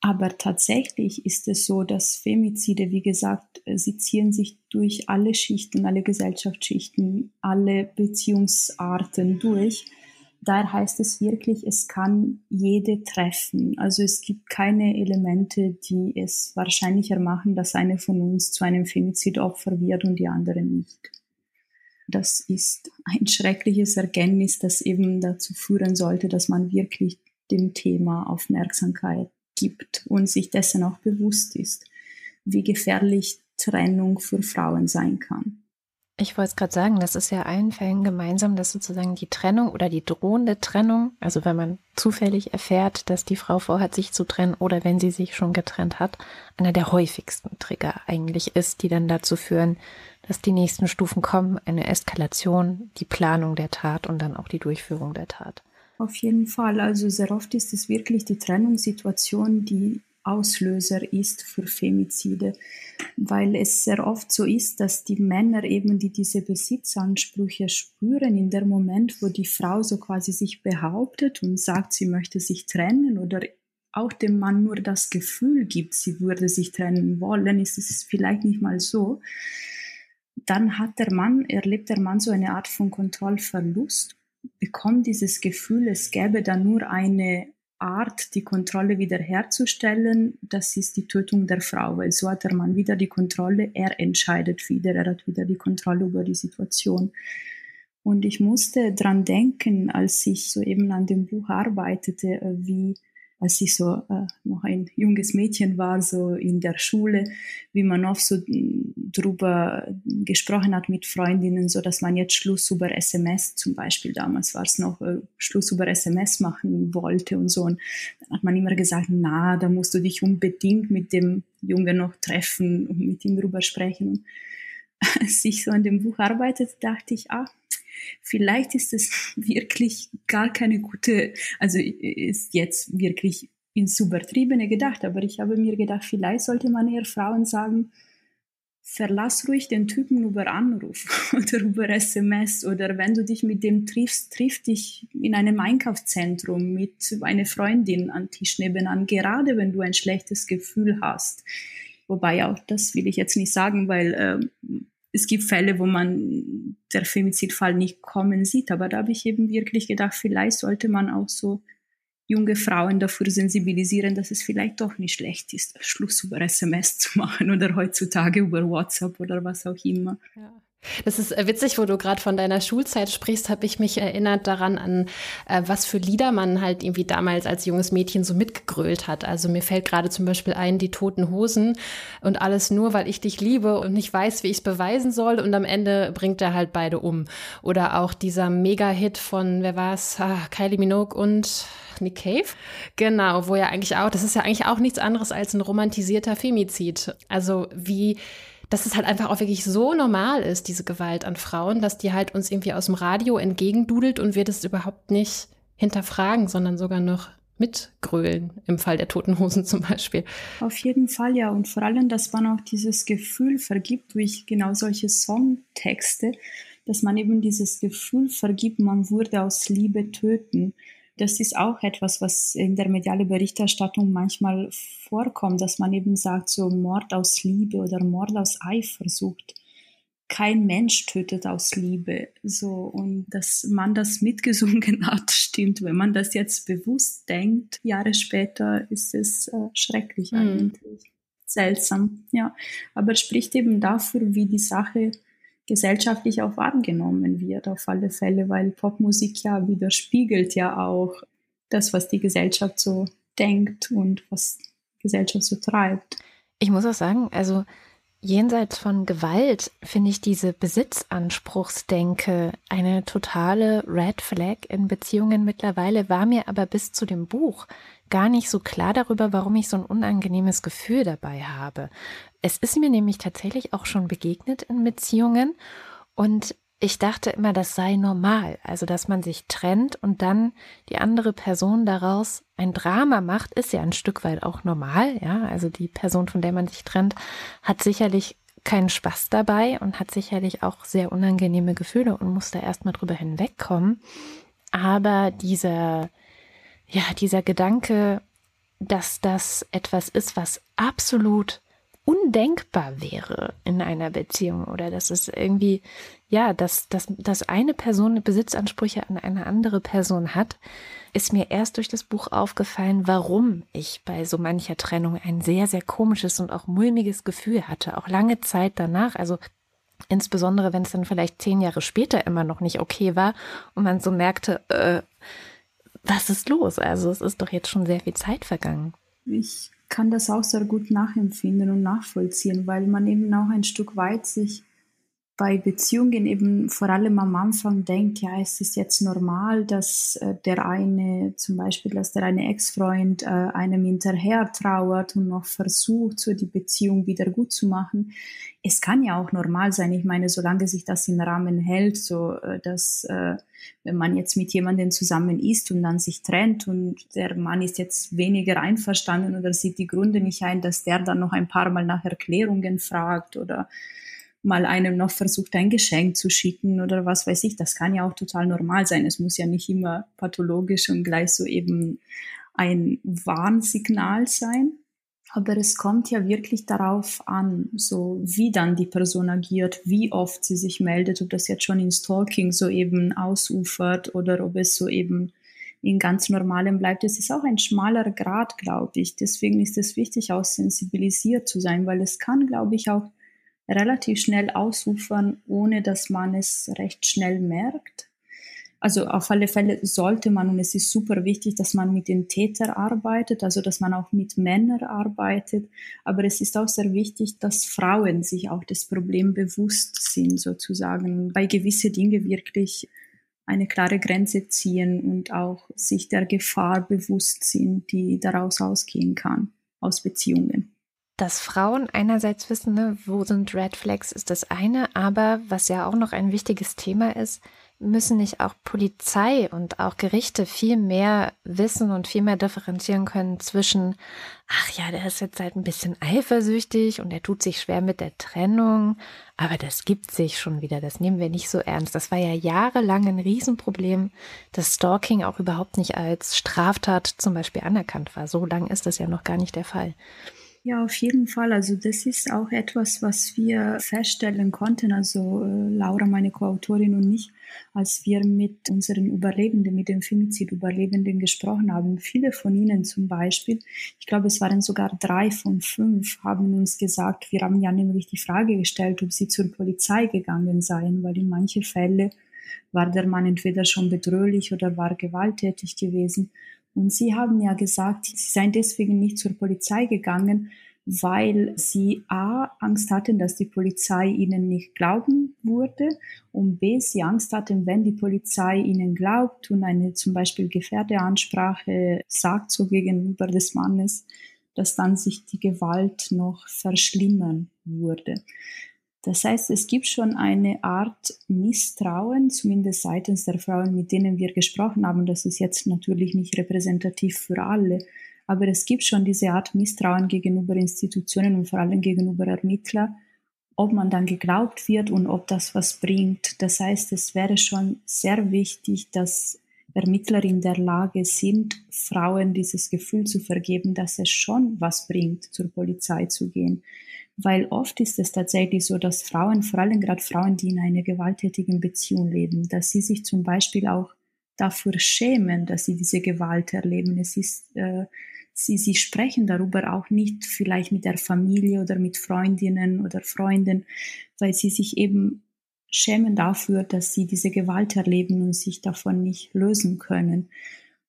Aber tatsächlich ist es so, dass Femizide, wie gesagt, sie ziehen sich durch alle Schichten, alle Gesellschaftsschichten, alle Beziehungsarten durch. Daher heißt es wirklich, es kann jede treffen. Also es gibt keine Elemente, die es wahrscheinlicher machen, dass eine von uns zu einem Femizidopfer wird und die andere nicht. Das ist ein schreckliches Erkenntnis, das eben dazu führen sollte, dass man wirklich dem Thema Aufmerksamkeit gibt und sich dessen auch bewusst ist, wie gefährlich Trennung für Frauen sein kann. Ich wollte es gerade sagen, das ist ja allen Fällen gemeinsam, dass sozusagen die Trennung oder die drohende Trennung, also wenn man zufällig erfährt, dass die Frau vorhat, sich zu trennen oder wenn sie sich schon getrennt hat, einer der häufigsten Trigger eigentlich ist, die dann dazu führen, dass die nächsten Stufen kommen, eine Eskalation, die Planung der Tat und dann auch die Durchführung der Tat. Auf jeden Fall. Also sehr oft ist es wirklich die Trennungssituation, die Auslöser ist für Femizide, weil es sehr oft so ist, dass die Männer eben, die diese Besitzansprüche spüren, in dem Moment, wo die Frau so quasi sich behauptet und sagt, sie möchte sich trennen oder auch dem Mann nur das Gefühl gibt, sie würde sich trennen wollen, ist es vielleicht nicht mal so, dann hat der Mann, erlebt der Mann so eine Art von Kontrollverlust, bekommt dieses Gefühl, es gäbe da nur eine Art, die Kontrolle wiederherzustellen, das ist die Tötung der Frau, weil so hat der Mann wieder die Kontrolle, er entscheidet wieder, er hat wieder die Kontrolle über die Situation. Und ich musste dran denken, als ich so eben an dem Buch arbeitete, wie als ich so äh, noch ein junges Mädchen war, so in der Schule, wie man oft so mm, drüber gesprochen hat mit Freundinnen, so dass man jetzt Schluss über SMS zum Beispiel, damals war es noch, äh, Schluss über SMS machen wollte und so. Und dann hat man immer gesagt, na, da musst du dich unbedingt mit dem Jungen noch treffen und mit ihm drüber sprechen. Und als ich so an dem Buch arbeitete, dachte ich, ah, vielleicht ist es wirklich gar keine gute, also ist jetzt wirklich ins Übertriebene gedacht, aber ich habe mir gedacht, vielleicht sollte man eher Frauen sagen, verlass ruhig den Typen über Anruf oder über SMS oder wenn du dich mit dem triffst, triff dich in einem Einkaufszentrum mit einer Freundin am Tisch nebenan, gerade wenn du ein schlechtes Gefühl hast. Wobei auch das will ich jetzt nicht sagen, weil äh, es gibt Fälle, wo man der Femizidfall nicht kommen sieht, aber da habe ich eben wirklich gedacht, vielleicht sollte man auch so junge Frauen dafür sensibilisieren, dass es vielleicht doch nicht schlecht ist, Schluss über SMS zu machen oder heutzutage über WhatsApp oder was auch immer. Ja. Das ist äh, witzig, wo du gerade von deiner Schulzeit sprichst, habe ich mich erinnert daran an, äh, was für Lieder man halt irgendwie damals als junges Mädchen so mitgegrölt hat. Also mir fällt gerade zum Beispiel ein, die toten Hosen und alles nur, weil ich dich liebe und nicht weiß, wie ich es beweisen soll und am Ende bringt er halt beide um. Oder auch dieser Mega-Hit von, wer war es? Ah, Kylie Minogue und Nick Cave. Genau, wo ja eigentlich auch, das ist ja eigentlich auch nichts anderes als ein romantisierter Femizid. Also wie dass es halt einfach auch wirklich so normal ist, diese Gewalt an Frauen, dass die halt uns irgendwie aus dem Radio entgegendudelt und wir das überhaupt nicht hinterfragen, sondern sogar noch mitgrölen, im Fall der Toten Hosen zum Beispiel. Auf jeden Fall, ja. Und vor allem, dass man auch dieses Gefühl vergibt durch genau solche Songtexte, dass man eben dieses Gefühl vergibt, man würde aus Liebe töten das ist auch etwas, was in der medialen Berichterstattung manchmal vorkommt, dass man eben sagt, so Mord aus Liebe oder Mord aus Eifersucht. Kein Mensch tötet aus Liebe. So, und dass man das mitgesungen hat, stimmt. Wenn man das jetzt bewusst denkt, Jahre später, ist es äh, schrecklich mhm. eigentlich. Seltsam, ja. Aber es spricht eben dafür, wie die Sache gesellschaftlich auch wahrgenommen wird, auf alle Fälle, weil Popmusik ja widerspiegelt ja auch das, was die Gesellschaft so denkt und was Gesellschaft so treibt. Ich muss auch sagen, also jenseits von Gewalt finde ich diese Besitzanspruchsdenke eine totale Red Flag in Beziehungen mittlerweile, war mir aber bis zu dem Buch gar nicht so klar darüber, warum ich so ein unangenehmes Gefühl dabei habe. Es ist mir nämlich tatsächlich auch schon begegnet in Beziehungen und ich dachte immer, das sei normal, also dass man sich trennt und dann die andere Person daraus ein Drama macht, ist ja ein Stück weit auch normal, ja, also die Person, von der man sich trennt, hat sicherlich keinen Spaß dabei und hat sicherlich auch sehr unangenehme Gefühle und muss da erstmal drüber hinwegkommen. Aber dieser, ja, dieser Gedanke, dass das etwas ist, was absolut undenkbar wäre in einer Beziehung oder dass es irgendwie, ja, dass, dass, dass eine Person Besitzansprüche an eine andere Person hat, ist mir erst durch das Buch aufgefallen, warum ich bei so mancher Trennung ein sehr, sehr komisches und auch mulmiges Gefühl hatte, auch lange Zeit danach. Also insbesondere, wenn es dann vielleicht zehn Jahre später immer noch nicht okay war und man so merkte, äh, was ist los? Also es ist doch jetzt schon sehr viel Zeit vergangen. Ich kann das auch sehr gut nachempfinden und nachvollziehen, weil man eben auch ein Stück weit sich bei Beziehungen eben vor allem am Anfang denkt, ja, es ist jetzt normal, dass äh, der eine, zum Beispiel, dass der eine Ex-Freund äh, einem hinterher trauert und noch versucht, so die Beziehung wieder gut zu machen. Es kann ja auch normal sein. Ich meine, solange sich das im Rahmen hält, so äh, dass äh, wenn man jetzt mit jemandem zusammen ist und dann sich trennt und der Mann ist jetzt weniger einverstanden oder sieht die Gründe nicht ein, dass der dann noch ein paar Mal nach Erklärungen fragt oder mal einem noch versucht, ein Geschenk zu schicken oder was weiß ich. Das kann ja auch total normal sein. Es muss ja nicht immer pathologisch und gleich so eben ein Warnsignal sein. Aber es kommt ja wirklich darauf an, so wie dann die Person agiert, wie oft sie sich meldet, ob das jetzt schon in Stalking so eben ausufert oder ob es so eben in ganz normalem bleibt. Es ist auch ein schmaler Grad, glaube ich. Deswegen ist es wichtig, auch sensibilisiert zu sein, weil es kann, glaube ich, auch relativ schnell ausufern, ohne dass man es recht schnell merkt. Also auf alle Fälle sollte man, und es ist super wichtig, dass man mit den Tätern arbeitet, also dass man auch mit Männern arbeitet. Aber es ist auch sehr wichtig, dass Frauen sich auch das Problem bewusst sind, sozusagen, bei gewisse Dinge wirklich eine klare Grenze ziehen und auch sich der Gefahr bewusst sind, die daraus ausgehen kann, aus Beziehungen dass Frauen einerseits wissen, ne, wo sind Red Flags, ist das eine, aber was ja auch noch ein wichtiges Thema ist, müssen nicht auch Polizei und auch Gerichte viel mehr wissen und viel mehr differenzieren können zwischen, ach ja, der ist jetzt halt ein bisschen eifersüchtig und er tut sich schwer mit der Trennung, aber das gibt sich schon wieder, das nehmen wir nicht so ernst. Das war ja jahrelang ein Riesenproblem, dass Stalking auch überhaupt nicht als Straftat zum Beispiel anerkannt war. So lang ist das ja noch gar nicht der Fall. Ja, auf jeden Fall. Also das ist auch etwas, was wir feststellen konnten, also äh, Laura, meine Co-Autorin und ich, als wir mit unseren Überlebenden, mit den Femizid-Überlebenden gesprochen haben. Viele von ihnen zum Beispiel, ich glaube, es waren sogar drei von fünf, haben uns gesagt, wir haben ja nämlich die Frage gestellt, ob sie zur Polizei gegangen seien, weil in manchen Fällen war der Mann entweder schon bedrohlich oder war gewalttätig gewesen. Und Sie haben ja gesagt, Sie seien deswegen nicht zur Polizei gegangen, weil Sie A, Angst hatten, dass die Polizei Ihnen nicht glauben würde und B, Sie Angst hatten, wenn die Polizei Ihnen glaubt und eine zum Beispiel Gefährdeansprache sagt so gegenüber des Mannes, dass dann sich die Gewalt noch verschlimmern würde. Das heißt, es gibt schon eine Art Misstrauen, zumindest seitens der Frauen, mit denen wir gesprochen haben. Das ist jetzt natürlich nicht repräsentativ für alle, aber es gibt schon diese Art Misstrauen gegenüber Institutionen und vor allem gegenüber Ermittlern, ob man dann geglaubt wird und ob das was bringt. Das heißt, es wäre schon sehr wichtig, dass Ermittler in der Lage sind, Frauen dieses Gefühl zu vergeben, dass es schon was bringt, zur Polizei zu gehen weil oft ist es tatsächlich so, dass Frauen, vor allem gerade Frauen, die in einer gewalttätigen Beziehung leben, dass sie sich zum Beispiel auch dafür schämen, dass sie diese Gewalt erleben. Es ist, äh, sie, sie sprechen darüber auch nicht vielleicht mit der Familie oder mit Freundinnen oder Freunden, weil sie sich eben schämen dafür, dass sie diese Gewalt erleben und sich davon nicht lösen können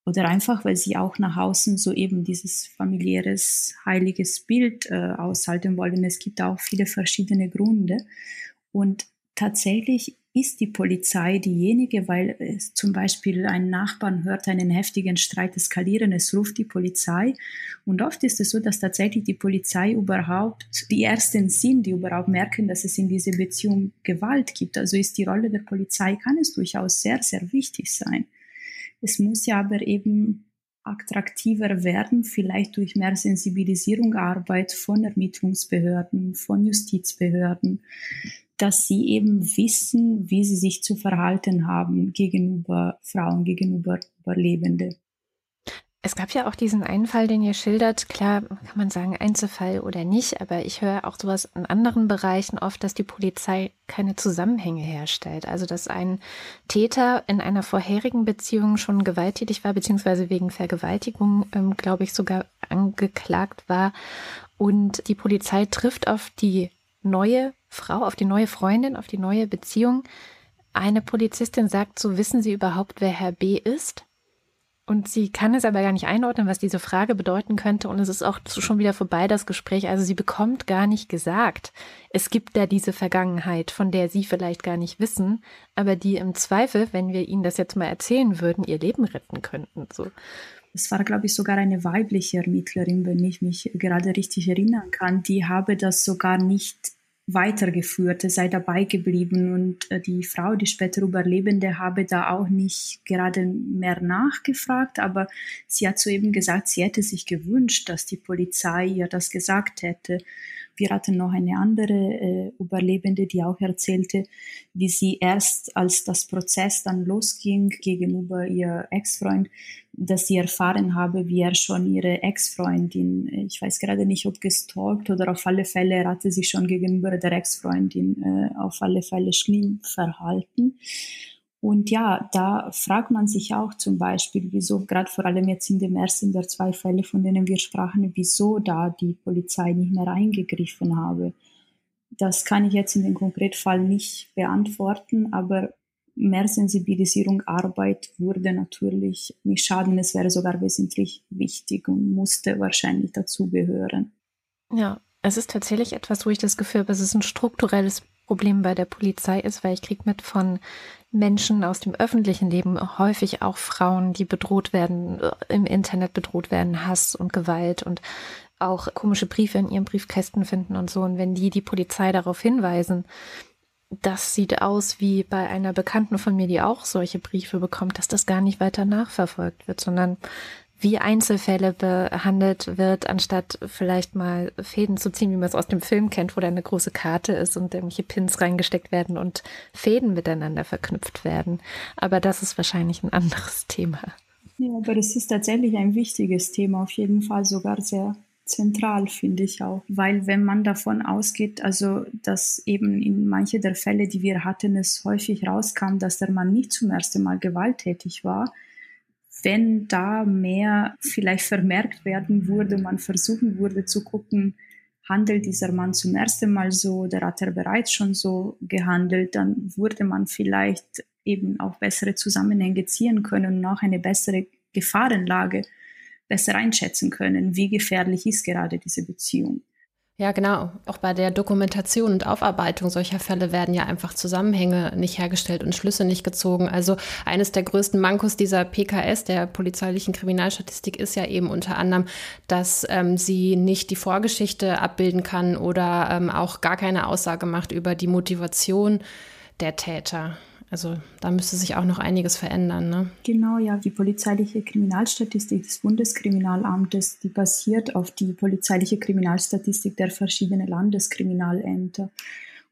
oder einfach, weil sie auch nach außen so eben dieses familiäres, heiliges Bild äh, aushalten wollen. Es gibt auch viele verschiedene Gründe. Und tatsächlich ist die Polizei diejenige, weil es zum Beispiel ein Nachbarn hört einen heftigen Streit eskalieren, es ruft die Polizei. Und oft ist es so, dass tatsächlich die Polizei überhaupt die Ersten sind, die überhaupt merken, dass es in dieser Beziehung Gewalt gibt. Also ist die Rolle der Polizei, kann es durchaus sehr, sehr wichtig sein. Es muss ja aber eben attraktiver werden, vielleicht durch mehr Sensibilisierung, Arbeit von Ermittlungsbehörden, von Justizbehörden, dass sie eben wissen, wie sie sich zu verhalten haben gegenüber Frauen, gegenüber Überlebenden. Es gab ja auch diesen einen Fall, den ihr schildert. Klar, kann man sagen Einzelfall oder nicht, aber ich höre auch sowas in anderen Bereichen oft, dass die Polizei keine Zusammenhänge herstellt. Also, dass ein Täter in einer vorherigen Beziehung schon gewalttätig war, beziehungsweise wegen Vergewaltigung, ähm, glaube ich, sogar angeklagt war. Und die Polizei trifft auf die neue Frau, auf die neue Freundin, auf die neue Beziehung. Eine Polizistin sagt, so wissen Sie überhaupt, wer Herr B ist? Und sie kann es aber gar nicht einordnen, was diese Frage bedeuten könnte. Und es ist auch schon wieder vorbei, das Gespräch. Also sie bekommt gar nicht gesagt, es gibt da diese Vergangenheit, von der sie vielleicht gar nicht wissen, aber die im Zweifel, wenn wir ihnen das jetzt mal erzählen würden, ihr Leben retten könnten. So. Es war, glaube ich, sogar eine weibliche Ermittlerin, wenn ich mich gerade richtig erinnern kann. Die habe das sogar nicht weitergeführt, sei dabei geblieben und äh, die Frau, die später Überlebende, habe da auch nicht gerade mehr nachgefragt, aber sie hat soeben gesagt, sie hätte sich gewünscht, dass die Polizei ihr das gesagt hätte. Wir hatten noch eine andere äh, Überlebende, die auch erzählte, wie sie erst, als das Prozess dann losging gegenüber ihr Ex-Freund, dass sie erfahren habe, wie er schon ihre Ex-Freundin, ich weiß gerade nicht, ob gestalkt oder auf alle Fälle, er hatte sich schon gegenüber der Ex-Freundin äh, auf alle Fälle schlimm verhalten. Und ja, da fragt man sich auch zum Beispiel, wieso, gerade vor allem jetzt in dem ersten der zwei Fälle, von denen wir sprachen, wieso da die Polizei nicht mehr eingegriffen habe. Das kann ich jetzt in dem Konkretfall nicht beantworten, aber mehr Sensibilisierung, Arbeit würde natürlich nicht schaden. Es wäre sogar wesentlich wichtig und musste wahrscheinlich dazugehören. Ja, es ist tatsächlich etwas, wo ich das Gefühl habe, es ist ein strukturelles Problem bei der Polizei ist, weil ich kriege mit von Menschen aus dem öffentlichen Leben, häufig auch Frauen, die bedroht werden, äh, im Internet bedroht werden, Hass und Gewalt und auch komische Briefe in ihren Briefkästen finden und so. Und wenn die die Polizei darauf hinweisen, das sieht aus wie bei einer Bekannten von mir, die auch solche Briefe bekommt, dass das gar nicht weiter nachverfolgt wird, sondern wie Einzelfälle behandelt wird, anstatt vielleicht mal Fäden zu ziehen, wie man es aus dem Film kennt, wo da eine große Karte ist und irgendwelche Pins reingesteckt werden und Fäden miteinander verknüpft werden. Aber das ist wahrscheinlich ein anderes Thema. Ja, aber es ist tatsächlich ein wichtiges Thema, auf jeden Fall sogar sehr zentral, finde ich auch. Weil wenn man davon ausgeht, also dass eben in manche der Fälle, die wir hatten, es häufig rauskam, dass der Mann nicht zum ersten Mal gewalttätig war, wenn da mehr vielleicht vermerkt werden würde, man versuchen würde zu gucken, handelt dieser Mann zum ersten Mal so oder hat er bereits schon so gehandelt, dann würde man vielleicht eben auch bessere Zusammenhänge ziehen können und auch eine bessere Gefahrenlage besser einschätzen können. Wie gefährlich ist gerade diese Beziehung? Ja, genau. Auch bei der Dokumentation und Aufarbeitung solcher Fälle werden ja einfach Zusammenhänge nicht hergestellt und Schlüsse nicht gezogen. Also eines der größten Mankos dieser PKS, der polizeilichen Kriminalstatistik, ist ja eben unter anderem, dass ähm, sie nicht die Vorgeschichte abbilden kann oder ähm, auch gar keine Aussage macht über die Motivation der Täter. Also da müsste sich auch noch einiges verändern. Ne? Genau, ja. Die polizeiliche Kriminalstatistik des Bundeskriminalamtes, die basiert auf die polizeiliche Kriminalstatistik der verschiedenen Landeskriminalämter.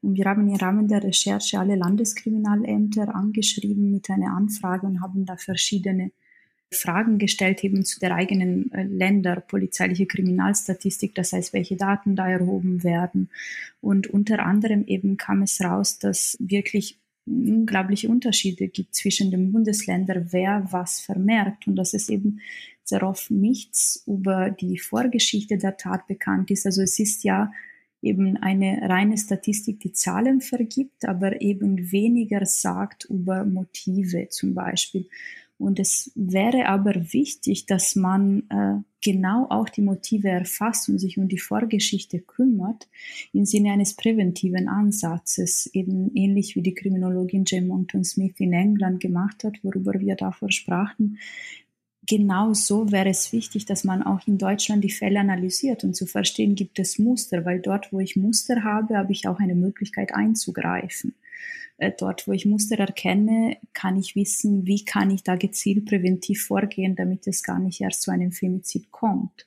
Und wir haben im Rahmen der Recherche alle Landeskriminalämter angeschrieben mit einer Anfrage und haben da verschiedene Fragen gestellt eben zu der eigenen äh, Länder polizeiliche Kriminalstatistik, das heißt, welche Daten da erhoben werden. Und unter anderem eben kam es raus, dass wirklich unglaubliche Unterschiede gibt zwischen den Bundesländern, wer was vermerkt und dass es eben sehr oft nichts über die Vorgeschichte der Tat bekannt ist. Also es ist ja eben eine reine Statistik, die Zahlen vergibt, aber eben weniger sagt über Motive zum Beispiel. Und es wäre aber wichtig, dass man äh, genau auch die Motive erfasst und sich um die Vorgeschichte kümmert, im Sinne eines präventiven Ansatzes, eben ähnlich wie die Kriminologin Jane Monton Smith in England gemacht hat, worüber wir davor sprachen. Genau so wäre es wichtig, dass man auch in Deutschland die Fälle analysiert und zu verstehen, gibt es Muster, weil dort, wo ich Muster habe, habe ich auch eine Möglichkeit einzugreifen. Äh, dort, wo ich Muster erkenne, kann ich wissen, wie kann ich da gezielt präventiv vorgehen, damit es gar nicht erst zu einem Femizid kommt.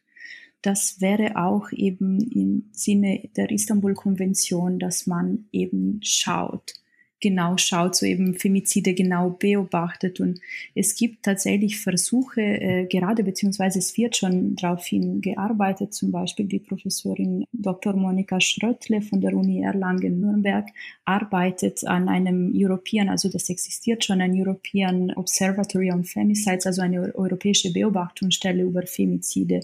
Das wäre auch eben im Sinne der Istanbul-Konvention, dass man eben schaut, genau schaut, so eben Femizide genau beobachtet. Und es gibt tatsächlich Versuche, äh, gerade beziehungsweise es wird schon daraufhin gearbeitet, zum Beispiel die Professorin Dr. Monika Schröttle von der Uni Erlangen-Nürnberg arbeitet an einem European, also das existiert schon, ein European Observatory on Femicides, also eine europäische Beobachtungsstelle über Femizide.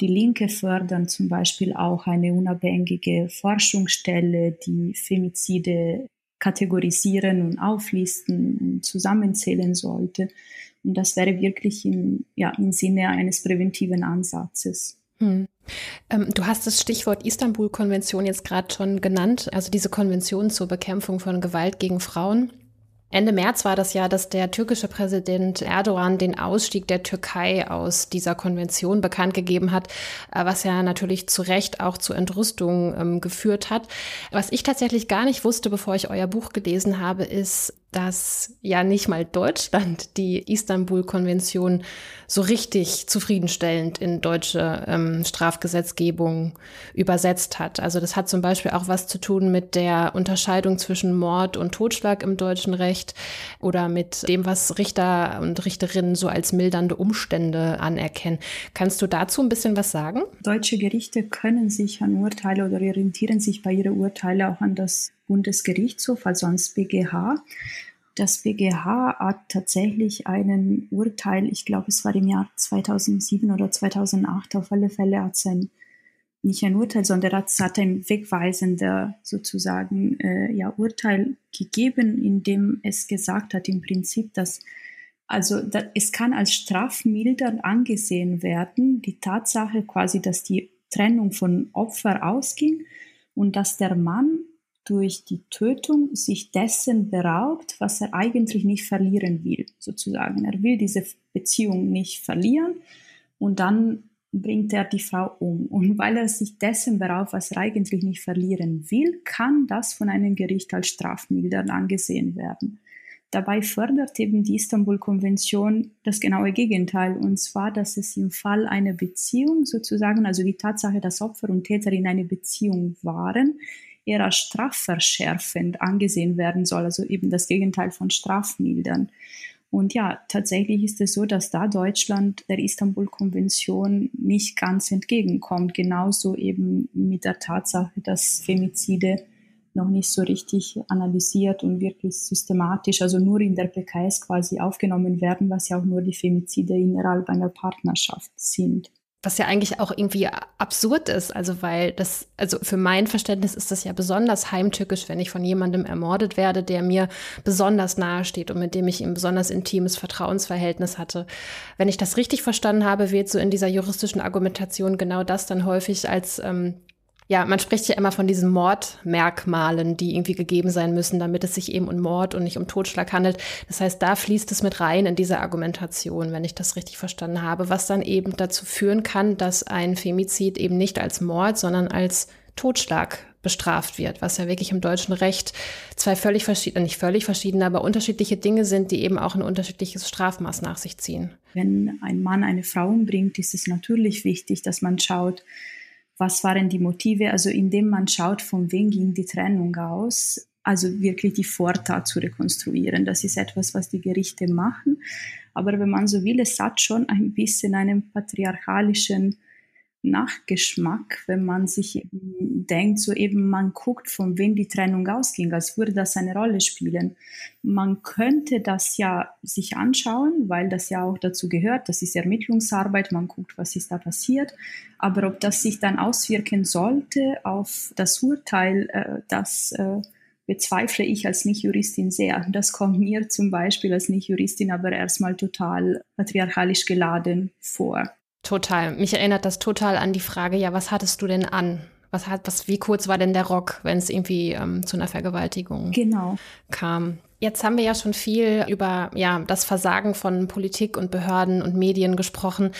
Die Linke fördern zum Beispiel auch eine unabhängige Forschungsstelle, die Femizide kategorisieren und auflisten und zusammenzählen sollte. Und das wäre wirklich im, ja, im Sinne eines präventiven Ansatzes. Hm. Ähm, du hast das Stichwort Istanbul-Konvention jetzt gerade schon genannt, also diese Konvention zur Bekämpfung von Gewalt gegen Frauen. Ende März war das ja, dass der türkische Präsident Erdogan den Ausstieg der Türkei aus dieser Konvention bekannt gegeben hat, äh, was ja natürlich zu Recht auch zu Entrüstung ähm, geführt hat. Was ich tatsächlich gar nicht wusste, bevor ich euer Buch gelesen habe, ist, dass ja nicht mal Deutschland die Istanbul-Konvention so richtig zufriedenstellend in deutsche ähm, Strafgesetzgebung übersetzt hat. Also das hat zum Beispiel auch was zu tun mit der Unterscheidung zwischen Mord und Totschlag im deutschen Recht oder mit dem, was Richter und Richterinnen so als mildernde Umstände anerkennen. Kannst du dazu ein bisschen was sagen? Deutsche Gerichte können sich an Urteile oder orientieren sich bei ihren Urteilen auch an das Bundesgerichtshof, also ans BGH. Das BGH hat tatsächlich einen Urteil, ich glaube, es war im Jahr 2007 oder 2008, auf alle Fälle hat es ein, nicht ein Urteil, sondern es hat ein wegweisender sozusagen äh, ja, Urteil gegeben, in dem es gesagt hat im Prinzip, dass also da, es kann als strafmilder angesehen werden, die Tatsache quasi, dass die Trennung von Opfer ausging und dass der Mann durch die Tötung sich dessen beraubt, was er eigentlich nicht verlieren will, sozusagen. Er will diese Beziehung nicht verlieren und dann bringt er die Frau um. Und weil er sich dessen beraubt, was er eigentlich nicht verlieren will, kann das von einem Gericht als strafmildernd angesehen werden. Dabei fördert eben die Istanbul-Konvention das genaue Gegenteil, und zwar, dass es im Fall einer Beziehung sozusagen, also die Tatsache, dass Opfer und Täter in einer Beziehung waren, eher als strafverschärfend angesehen werden soll, also eben das Gegenteil von strafmildern. Und ja, tatsächlich ist es so, dass da Deutschland der Istanbul-Konvention nicht ganz entgegenkommt. Genauso eben mit der Tatsache, dass Femizide noch nicht so richtig analysiert und wirklich systematisch, also nur in der PKS quasi aufgenommen werden, was ja auch nur die Femizide innerhalb einer Partnerschaft sind was ja eigentlich auch irgendwie absurd ist, also weil das, also für mein Verständnis ist das ja besonders heimtückisch, wenn ich von jemandem ermordet werde, der mir besonders nahe steht und mit dem ich ein besonders intimes Vertrauensverhältnis hatte. Wenn ich das richtig verstanden habe, wird so in dieser juristischen Argumentation genau das dann häufig als ähm, ja, man spricht ja immer von diesen Mordmerkmalen, die irgendwie gegeben sein müssen, damit es sich eben um Mord und nicht um Totschlag handelt. Das heißt, da fließt es mit rein in diese Argumentation, wenn ich das richtig verstanden habe, was dann eben dazu führen kann, dass ein Femizid eben nicht als Mord, sondern als Totschlag bestraft wird, was ja wirklich im deutschen Recht zwei völlig verschiedene, nicht völlig verschiedene, aber unterschiedliche Dinge sind, die eben auch ein unterschiedliches Strafmaß nach sich ziehen. Wenn ein Mann eine Frau umbringt, ist es natürlich wichtig, dass man schaut, was waren die Motive, also indem man schaut, von wem ging die Trennung aus, also wirklich die Vortat zu rekonstruieren. Das ist etwas, was die Gerichte machen. Aber wenn man so will, es hat schon ein bisschen einen patriarchalischen Nachgeschmack, wenn man sich eben denkt, so eben man guckt, von wem die Trennung ausging, als würde das eine Rolle spielen. Man könnte das ja sich anschauen, weil das ja auch dazu gehört, das ist Ermittlungsarbeit, man guckt, was ist da passiert, aber ob das sich dann auswirken sollte auf das Urteil, äh, das äh, bezweifle ich als Nicht-Juristin sehr. Das kommt mir zum Beispiel als Nicht-Juristin aber erstmal total patriarchalisch geladen vor. Total. Mich erinnert das total an die Frage, ja, was hattest du denn an? Was hat, was, wie kurz war denn der Rock, wenn es irgendwie ähm, zu einer Vergewaltigung genau. kam? Jetzt haben wir ja schon viel über ja, das Versagen von Politik und Behörden und Medien gesprochen.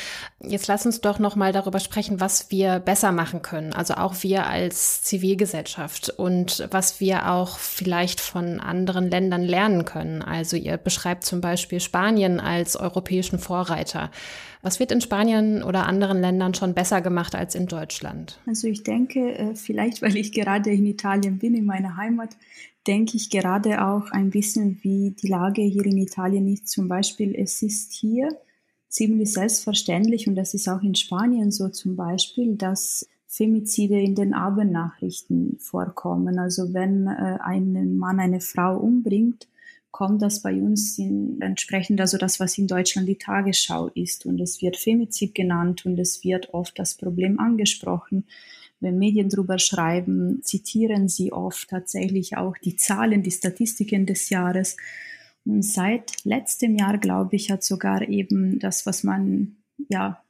Jetzt lass uns doch noch mal darüber sprechen, was wir besser machen können. Also auch wir als Zivilgesellschaft und was wir auch vielleicht von anderen Ländern lernen können. Also ihr beschreibt zum Beispiel Spanien als europäischen Vorreiter. Was wird in Spanien oder anderen Ländern schon besser gemacht als in Deutschland? Also ich denke, äh, vielleicht weil ich gerade in Italien bin, in meiner Heimat, denke ich gerade auch ein bisschen, wie die Lage hier in Italien ist. Zum Beispiel, es ist hier ziemlich selbstverständlich und das ist auch in Spanien so zum Beispiel, dass Femizide in den Abendnachrichten vorkommen. Also wenn äh, ein Mann eine Frau umbringt, kommt das bei uns in, entsprechend also das, was in Deutschland die Tagesschau ist. Und es wird Femizid genannt und es wird oft das Problem angesprochen wenn Medien drüber schreiben, zitieren sie oft tatsächlich auch die Zahlen, die Statistiken des Jahres. Und seit letztem Jahr, glaube ich, hat sogar eben das, was man, ja,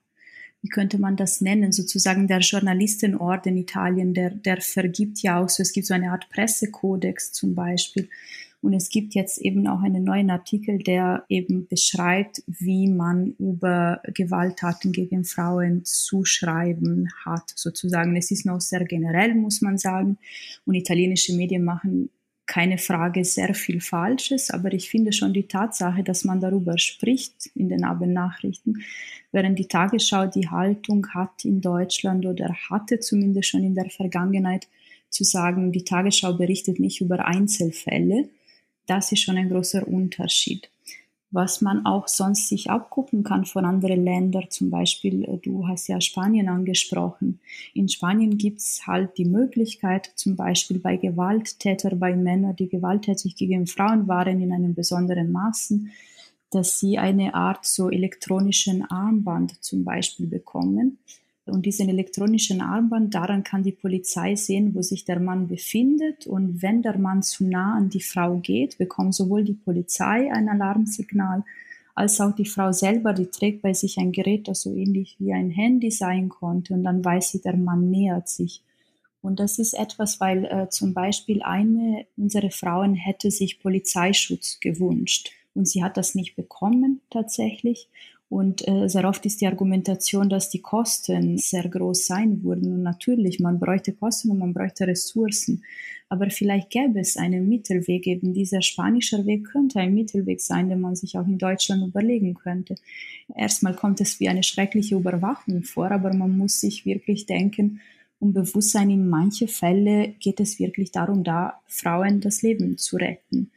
wie könnte man das nennen, sozusagen der Journalistenorden Italien, der, der vergibt ja auch so, es gibt so eine Art Pressekodex zum Beispiel, und es gibt jetzt eben auch einen neuen Artikel, der eben beschreibt, wie man über Gewalttaten gegen Frauen zu schreiben hat, sozusagen. Es ist noch sehr generell, muss man sagen. Und italienische Medien machen keine Frage sehr viel Falsches, aber ich finde schon die Tatsache, dass man darüber spricht in den Abendnachrichten, während die Tagesschau die Haltung hat in Deutschland oder hatte zumindest schon in der Vergangenheit zu sagen, die Tagesschau berichtet nicht über Einzelfälle, das ist schon ein großer Unterschied. Was man auch sonst sich abgucken kann von anderen Ländern, zum Beispiel, äh, du hast ja Spanien angesprochen. In Spanien gibt es halt die Möglichkeit, zum Beispiel bei Gewalttätern, bei Männern, die gewalttätig gegen Frauen waren in einem besonderen Maßen, dass sie eine Art so elektronischen Armband zum Beispiel bekommen und diesen elektronischen Armband, daran kann die Polizei sehen, wo sich der Mann befindet. Und wenn der Mann zu nah an die Frau geht, bekommt sowohl die Polizei ein Alarmsignal, als auch die Frau selber, die trägt bei sich ein Gerät, das so ähnlich wie ein Handy sein konnte. Und dann weiß sie, der Mann nähert sich. Und das ist etwas, weil äh, zum Beispiel eine unserer Frauen hätte sich Polizeischutz gewünscht. Und sie hat das nicht bekommen tatsächlich. Und äh, sehr oft ist die Argumentation, dass die Kosten sehr groß sein würden. Und natürlich, man bräuchte Kosten und man bräuchte Ressourcen. Aber vielleicht gäbe es einen Mittelweg. Eben dieser spanische Weg könnte ein Mittelweg sein, den man sich auch in Deutschland überlegen könnte. Erstmal kommt es wie eine schreckliche Überwachung vor, aber man muss sich wirklich denken, um Bewusstsein in manche Fälle geht es wirklich darum, da Frauen das Leben zu retten.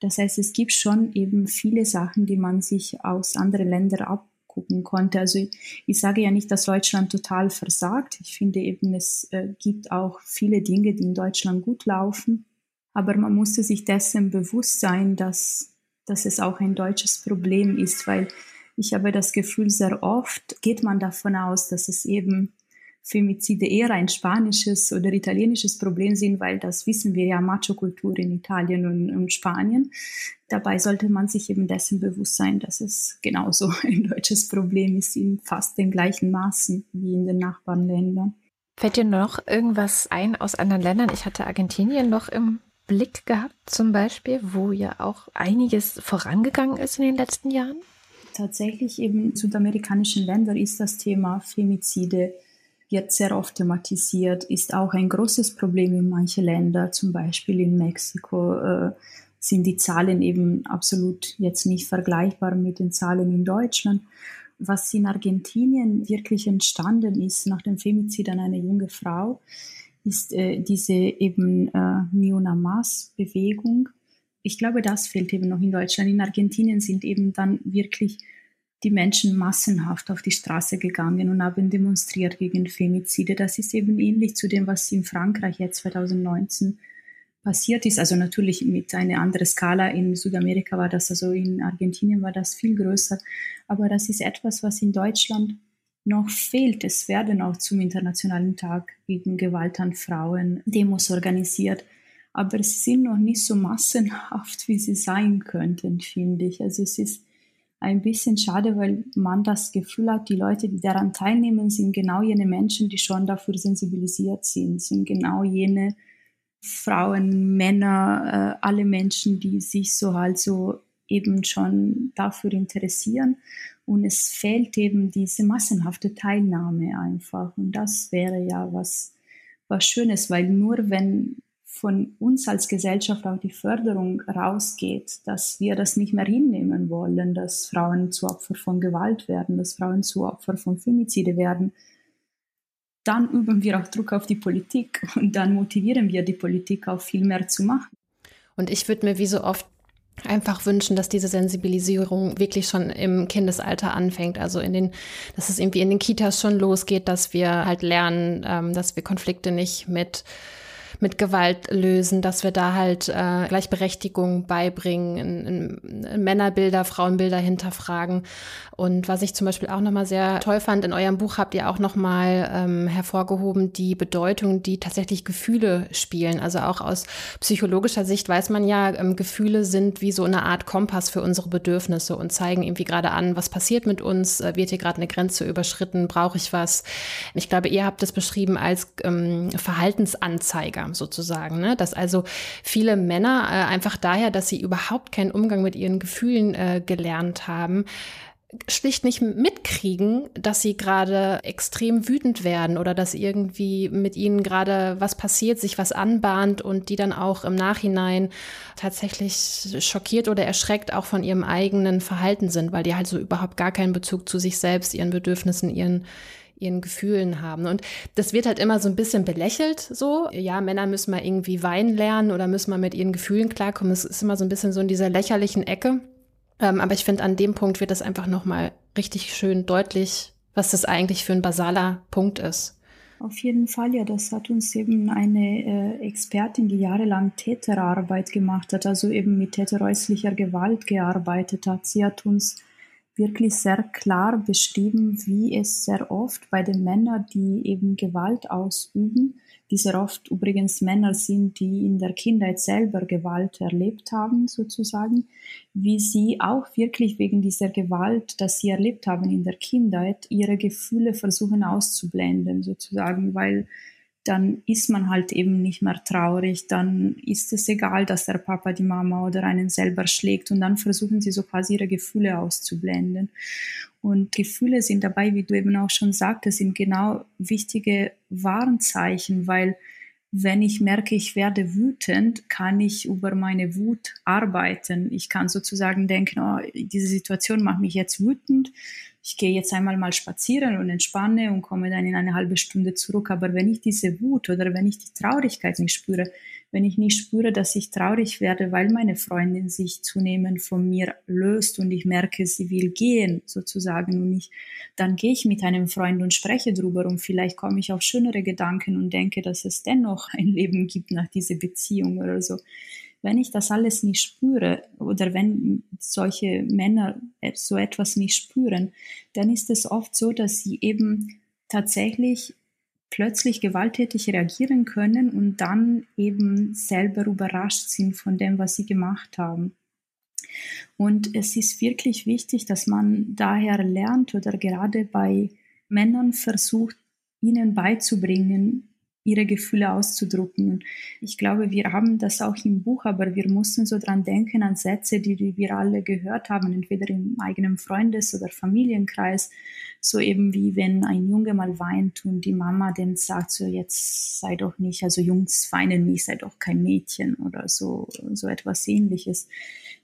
Das heißt, es gibt schon eben viele Sachen, die man sich aus anderen Ländern abgucken konnte. Also ich, ich sage ja nicht, dass Deutschland total versagt. Ich finde eben, es äh, gibt auch viele Dinge, die in Deutschland gut laufen. Aber man musste sich dessen bewusst sein, dass, dass es auch ein deutsches Problem ist, weil ich habe das Gefühl, sehr oft geht man davon aus, dass es eben Femizide eher ein spanisches oder italienisches Problem sind, weil das wissen wir ja, Macho-Kultur in Italien und, und, Spanien. Dabei sollte man sich eben dessen bewusst sein, dass es genauso ein deutsches Problem ist in fast den gleichen Maßen wie in den Nachbarländern. Fällt dir noch irgendwas ein aus anderen Ländern? Ich hatte Argentinien noch im Blick gehabt, zum Beispiel, wo ja auch einiges vorangegangen ist in den letzten Jahren. Tatsächlich eben in südamerikanischen Ländern ist das Thema Femizide wird sehr oft thematisiert, ist auch ein großes Problem in manchen Ländern, zum Beispiel in Mexiko äh, sind die Zahlen eben absolut jetzt nicht vergleichbar mit den Zahlen in Deutschland. Was in Argentinien wirklich entstanden ist nach dem Femizid an einer junge Frau, ist äh, diese eben äh, Neonamas-Bewegung. Ich glaube, das fehlt eben noch in Deutschland. In Argentinien sind eben dann wirklich die Menschen massenhaft auf die Straße gegangen und haben demonstriert gegen Femizide. Das ist eben ähnlich zu dem, was in Frankreich jetzt 2019 passiert ist. Also natürlich mit einer anderen Skala. In Südamerika war das, also in Argentinien war das viel größer. Aber das ist etwas, was in Deutschland noch fehlt. Es werden auch zum Internationalen Tag gegen Gewalt an Frauen Demos organisiert. Aber sie sind noch nicht so massenhaft, wie sie sein könnten, finde ich. Also es ist ein bisschen schade, weil man das Gefühl hat, die Leute, die daran teilnehmen, sind genau jene Menschen, die schon dafür sensibilisiert sind, sind genau jene Frauen, Männer, äh, alle Menschen, die sich so halt so eben schon dafür interessieren. Und es fehlt eben diese massenhafte Teilnahme einfach. Und das wäre ja was, was Schönes, weil nur wenn von uns als Gesellschaft auch die Förderung rausgeht, dass wir das nicht mehr hinnehmen wollen, dass Frauen zu Opfer von Gewalt werden, dass Frauen zu Opfer von Femizide werden, dann üben wir auch Druck auf die Politik und dann motivieren wir die Politik auch viel mehr zu machen. Und ich würde mir wie so oft einfach wünschen, dass diese Sensibilisierung wirklich schon im Kindesalter anfängt. Also in den, dass es irgendwie in den Kitas schon losgeht, dass wir halt lernen, ähm, dass wir Konflikte nicht mit mit Gewalt lösen, dass wir da halt äh, Gleichberechtigung beibringen, in, in Männerbilder, Frauenbilder hinterfragen. Und was ich zum Beispiel auch nochmal sehr toll fand, in eurem Buch habt ihr auch nochmal ähm, hervorgehoben, die Bedeutung, die tatsächlich Gefühle spielen. Also auch aus psychologischer Sicht weiß man ja, ähm, Gefühle sind wie so eine Art Kompass für unsere Bedürfnisse und zeigen irgendwie gerade an, was passiert mit uns, äh, wird hier gerade eine Grenze überschritten, brauche ich was. Ich glaube, ihr habt es beschrieben als ähm, Verhaltensanzeiger sozusagen. Ne? Dass also viele Männer äh, einfach daher, dass sie überhaupt keinen Umgang mit ihren Gefühlen äh, gelernt haben, schlicht nicht mitkriegen, dass sie gerade extrem wütend werden oder dass irgendwie mit ihnen gerade was passiert, sich was anbahnt und die dann auch im Nachhinein tatsächlich schockiert oder erschreckt auch von ihrem eigenen Verhalten sind, weil die halt so überhaupt gar keinen Bezug zu sich selbst, ihren Bedürfnissen, ihren ihren Gefühlen haben. Und das wird halt immer so ein bisschen belächelt, so. Ja, Männer müssen mal irgendwie weinen lernen oder müssen mal mit ihren Gefühlen klarkommen. Es ist immer so ein bisschen so in dieser lächerlichen Ecke. Ähm, aber ich finde, an dem Punkt wird das einfach nochmal richtig schön deutlich, was das eigentlich für ein basaler Punkt ist. Auf jeden Fall, ja, das hat uns eben eine äh, Expertin, die jahrelang Täterarbeit gemacht hat, also eben mit täterhäuslicher Gewalt gearbeitet hat. Sie hat uns wirklich sehr klar beschrieben, wie es sehr oft bei den Männern, die eben Gewalt ausüben, die sehr oft übrigens Männer sind, die in der Kindheit selber Gewalt erlebt haben, sozusagen, wie sie auch wirklich wegen dieser Gewalt, das sie erlebt haben in der Kindheit, ihre Gefühle versuchen auszublenden, sozusagen, weil dann ist man halt eben nicht mehr traurig, dann ist es egal, dass der Papa die Mama oder einen selber schlägt und dann versuchen sie so quasi ihre Gefühle auszublenden. Und Gefühle sind dabei, wie du eben auch schon sagtest, sind genau wichtige Warnzeichen, weil wenn ich merke, ich werde wütend, kann ich über meine Wut arbeiten. Ich kann sozusagen denken, oh, diese Situation macht mich jetzt wütend. Ich gehe jetzt einmal mal spazieren und entspanne und komme dann in eine halbe Stunde zurück. Aber wenn ich diese Wut oder wenn ich die Traurigkeit nicht spüre, wenn ich nicht spüre, dass ich traurig werde, weil meine Freundin sich zunehmend von mir löst und ich merke, sie will gehen sozusagen und ich, dann gehe ich mit einem Freund und spreche drüber und vielleicht komme ich auf schönere Gedanken und denke, dass es dennoch ein Leben gibt nach dieser Beziehung oder so. Wenn ich das alles nicht spüre oder wenn solche Männer so etwas nicht spüren, dann ist es oft so, dass sie eben tatsächlich plötzlich gewalttätig reagieren können und dann eben selber überrascht sind von dem, was sie gemacht haben. Und es ist wirklich wichtig, dass man daher lernt oder gerade bei Männern versucht, ihnen beizubringen, ihre Gefühle auszudrücken. Und ich glaube, wir haben das auch im Buch, aber wir mussten so dran denken an Sätze, die wir alle gehört haben, entweder im eigenen Freundes- oder Familienkreis, so eben wie wenn ein Junge mal weint und die Mama dann sagt so, jetzt sei doch nicht, also Jungs weinen nicht, sei doch kein Mädchen oder so, so etwas ähnliches.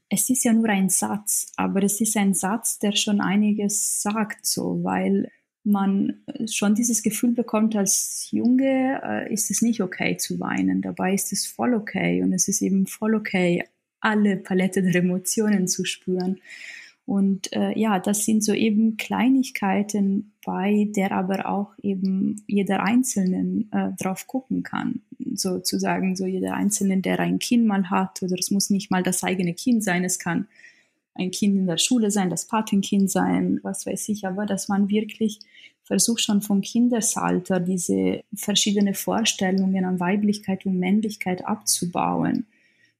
Es ist ja nur ein Satz, aber es ist ein Satz, der schon einiges sagt, so, weil man schon dieses Gefühl bekommt, als Junge äh, ist es nicht okay zu weinen. Dabei ist es voll okay und es ist eben voll okay, alle Palette der Emotionen zu spüren. Und äh, ja, das sind so eben Kleinigkeiten, bei der aber auch eben jeder Einzelne äh, drauf gucken kann. Sozusagen so jeder Einzelne, der ein Kind mal hat, oder es muss nicht mal das eigene Kind sein, es kann ein Kind in der Schule sein, das Patenkind sein, was weiß ich, aber dass man wirklich versucht schon vom Kindesalter diese verschiedenen Vorstellungen an Weiblichkeit und Männlichkeit abzubauen.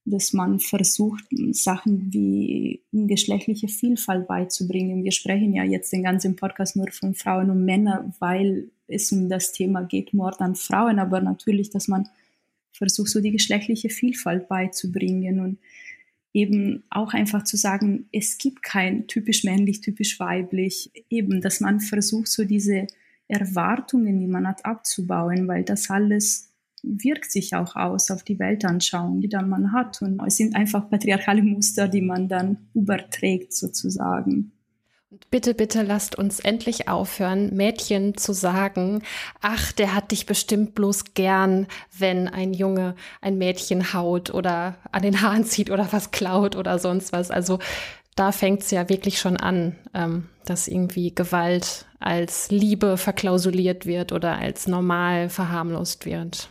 Dass man versucht, Sachen wie geschlechtliche Vielfalt beizubringen. Wir sprechen ja jetzt den ganzen Podcast nur von Frauen und Männern, weil es um das Thema geht, Mord an Frauen, aber natürlich, dass man versucht, so die geschlechtliche Vielfalt beizubringen und eben auch einfach zu sagen, es gibt kein typisch männlich, typisch weiblich, eben, dass man versucht, so diese Erwartungen, die man hat, abzubauen, weil das alles wirkt sich auch aus auf die Weltanschauung, die dann man hat. Und es sind einfach patriarchale Muster, die man dann überträgt sozusagen. Bitte, bitte lasst uns endlich aufhören, Mädchen zu sagen, ach, der hat dich bestimmt bloß gern, wenn ein Junge ein Mädchen haut oder an den Haaren zieht oder was klaut oder sonst was. Also da fängt es ja wirklich schon an, ähm, dass irgendwie Gewalt als Liebe verklausuliert wird oder als normal verharmlost wird.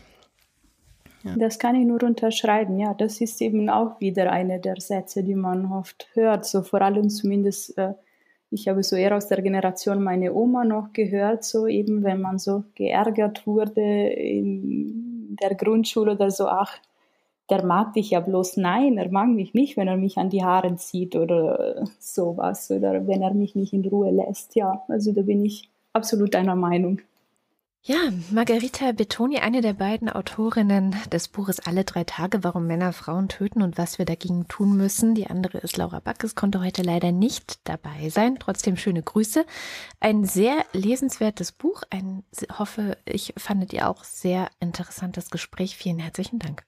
Ja. Das kann ich nur unterschreiben. Ja, das ist eben auch wieder eine der Sätze, die man oft hört. So vor allem zumindest äh, ich habe so eher aus der Generation meine Oma noch gehört, so eben, wenn man so geärgert wurde in der Grundschule oder so, ach, der mag dich ja bloß. Nein, er mag mich nicht, wenn er mich an die Haare zieht oder sowas oder wenn er mich nicht in Ruhe lässt. Ja, also da bin ich absolut einer Meinung. Ja, Margarita Betoni, eine der beiden Autorinnen des Buches Alle drei Tage, warum Männer Frauen töten und was wir dagegen tun müssen. Die andere ist Laura Backes, konnte heute leider nicht dabei sein. Trotzdem schöne Grüße. Ein sehr lesenswertes Buch. Ein, hoffe, ich fandet ihr auch sehr interessantes Gespräch. Vielen herzlichen Dank.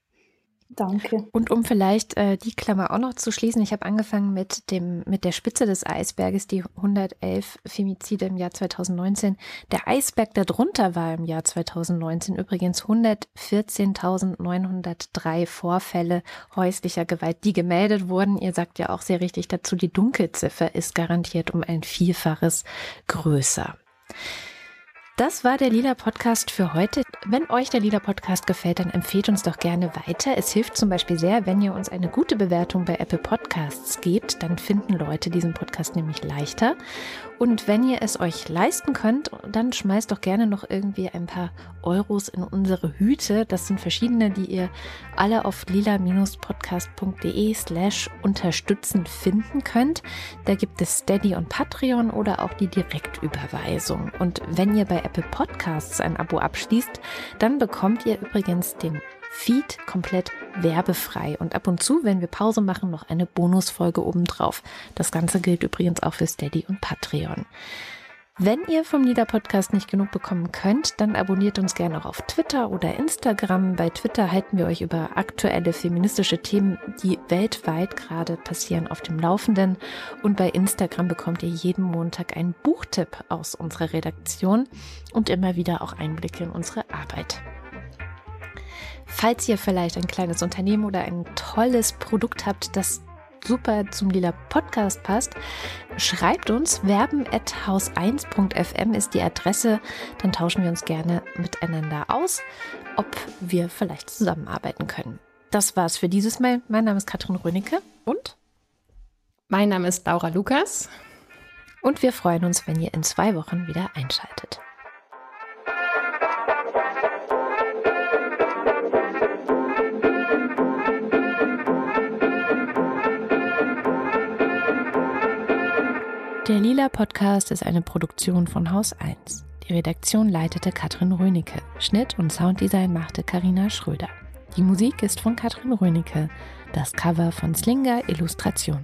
Danke. Und um vielleicht äh, die Klammer auch noch zu schließen, ich habe angefangen mit dem mit der Spitze des Eisberges, die 111 Femizide im Jahr 2019. Der Eisberg darunter war im Jahr 2019 übrigens 114.903 Vorfälle häuslicher Gewalt, die gemeldet wurden. Ihr sagt ja auch sehr richtig dazu, die Dunkelziffer ist garantiert um ein Vielfaches größer. Das war der Lila Podcast für heute. Wenn euch der Lila Podcast gefällt, dann empfehlt uns doch gerne weiter. Es hilft zum Beispiel sehr, wenn ihr uns eine gute Bewertung bei Apple Podcasts gebt. Dann finden Leute diesen Podcast nämlich leichter. Und wenn ihr es euch leisten könnt, dann schmeißt doch gerne noch irgendwie ein paar Euros in unsere Hüte. Das sind verschiedene, die ihr alle auf lila-podcast.de slash unterstützen finden könnt. Da gibt es Steady und Patreon oder auch die Direktüberweisung. Und wenn ihr bei Apple Podcasts ein Abo abschließt, dann bekommt ihr übrigens den Feed komplett werbefrei und ab und zu, wenn wir Pause machen, noch eine Bonusfolge obendrauf. Das Ganze gilt übrigens auch für Steady und Patreon. Wenn ihr vom Lieder Podcast nicht genug bekommen könnt, dann abonniert uns gerne auch auf Twitter oder Instagram. Bei Twitter halten wir euch über aktuelle feministische Themen, die weltweit gerade passieren, auf dem Laufenden. Und bei Instagram bekommt ihr jeden Montag einen Buchtipp aus unserer Redaktion und immer wieder auch Einblicke in unsere Arbeit. Falls ihr vielleicht ein kleines Unternehmen oder ein tolles Produkt habt, das super zum Lila Podcast passt, schreibt uns. werben.haus1.fm ist die Adresse. Dann tauschen wir uns gerne miteinander aus, ob wir vielleicht zusammenarbeiten können. Das war's für dieses Mal. Mein Name ist Katrin Rönecke und mein Name ist Laura Lukas. Und wir freuen uns, wenn ihr in zwei Wochen wieder einschaltet. Der Lila Podcast ist eine Produktion von Haus 1. Die Redaktion leitete Katrin Rönecke. Schnitt und Sounddesign machte Karina Schröder. Die Musik ist von Katrin Rönecke. Das Cover von Slinger Illustration.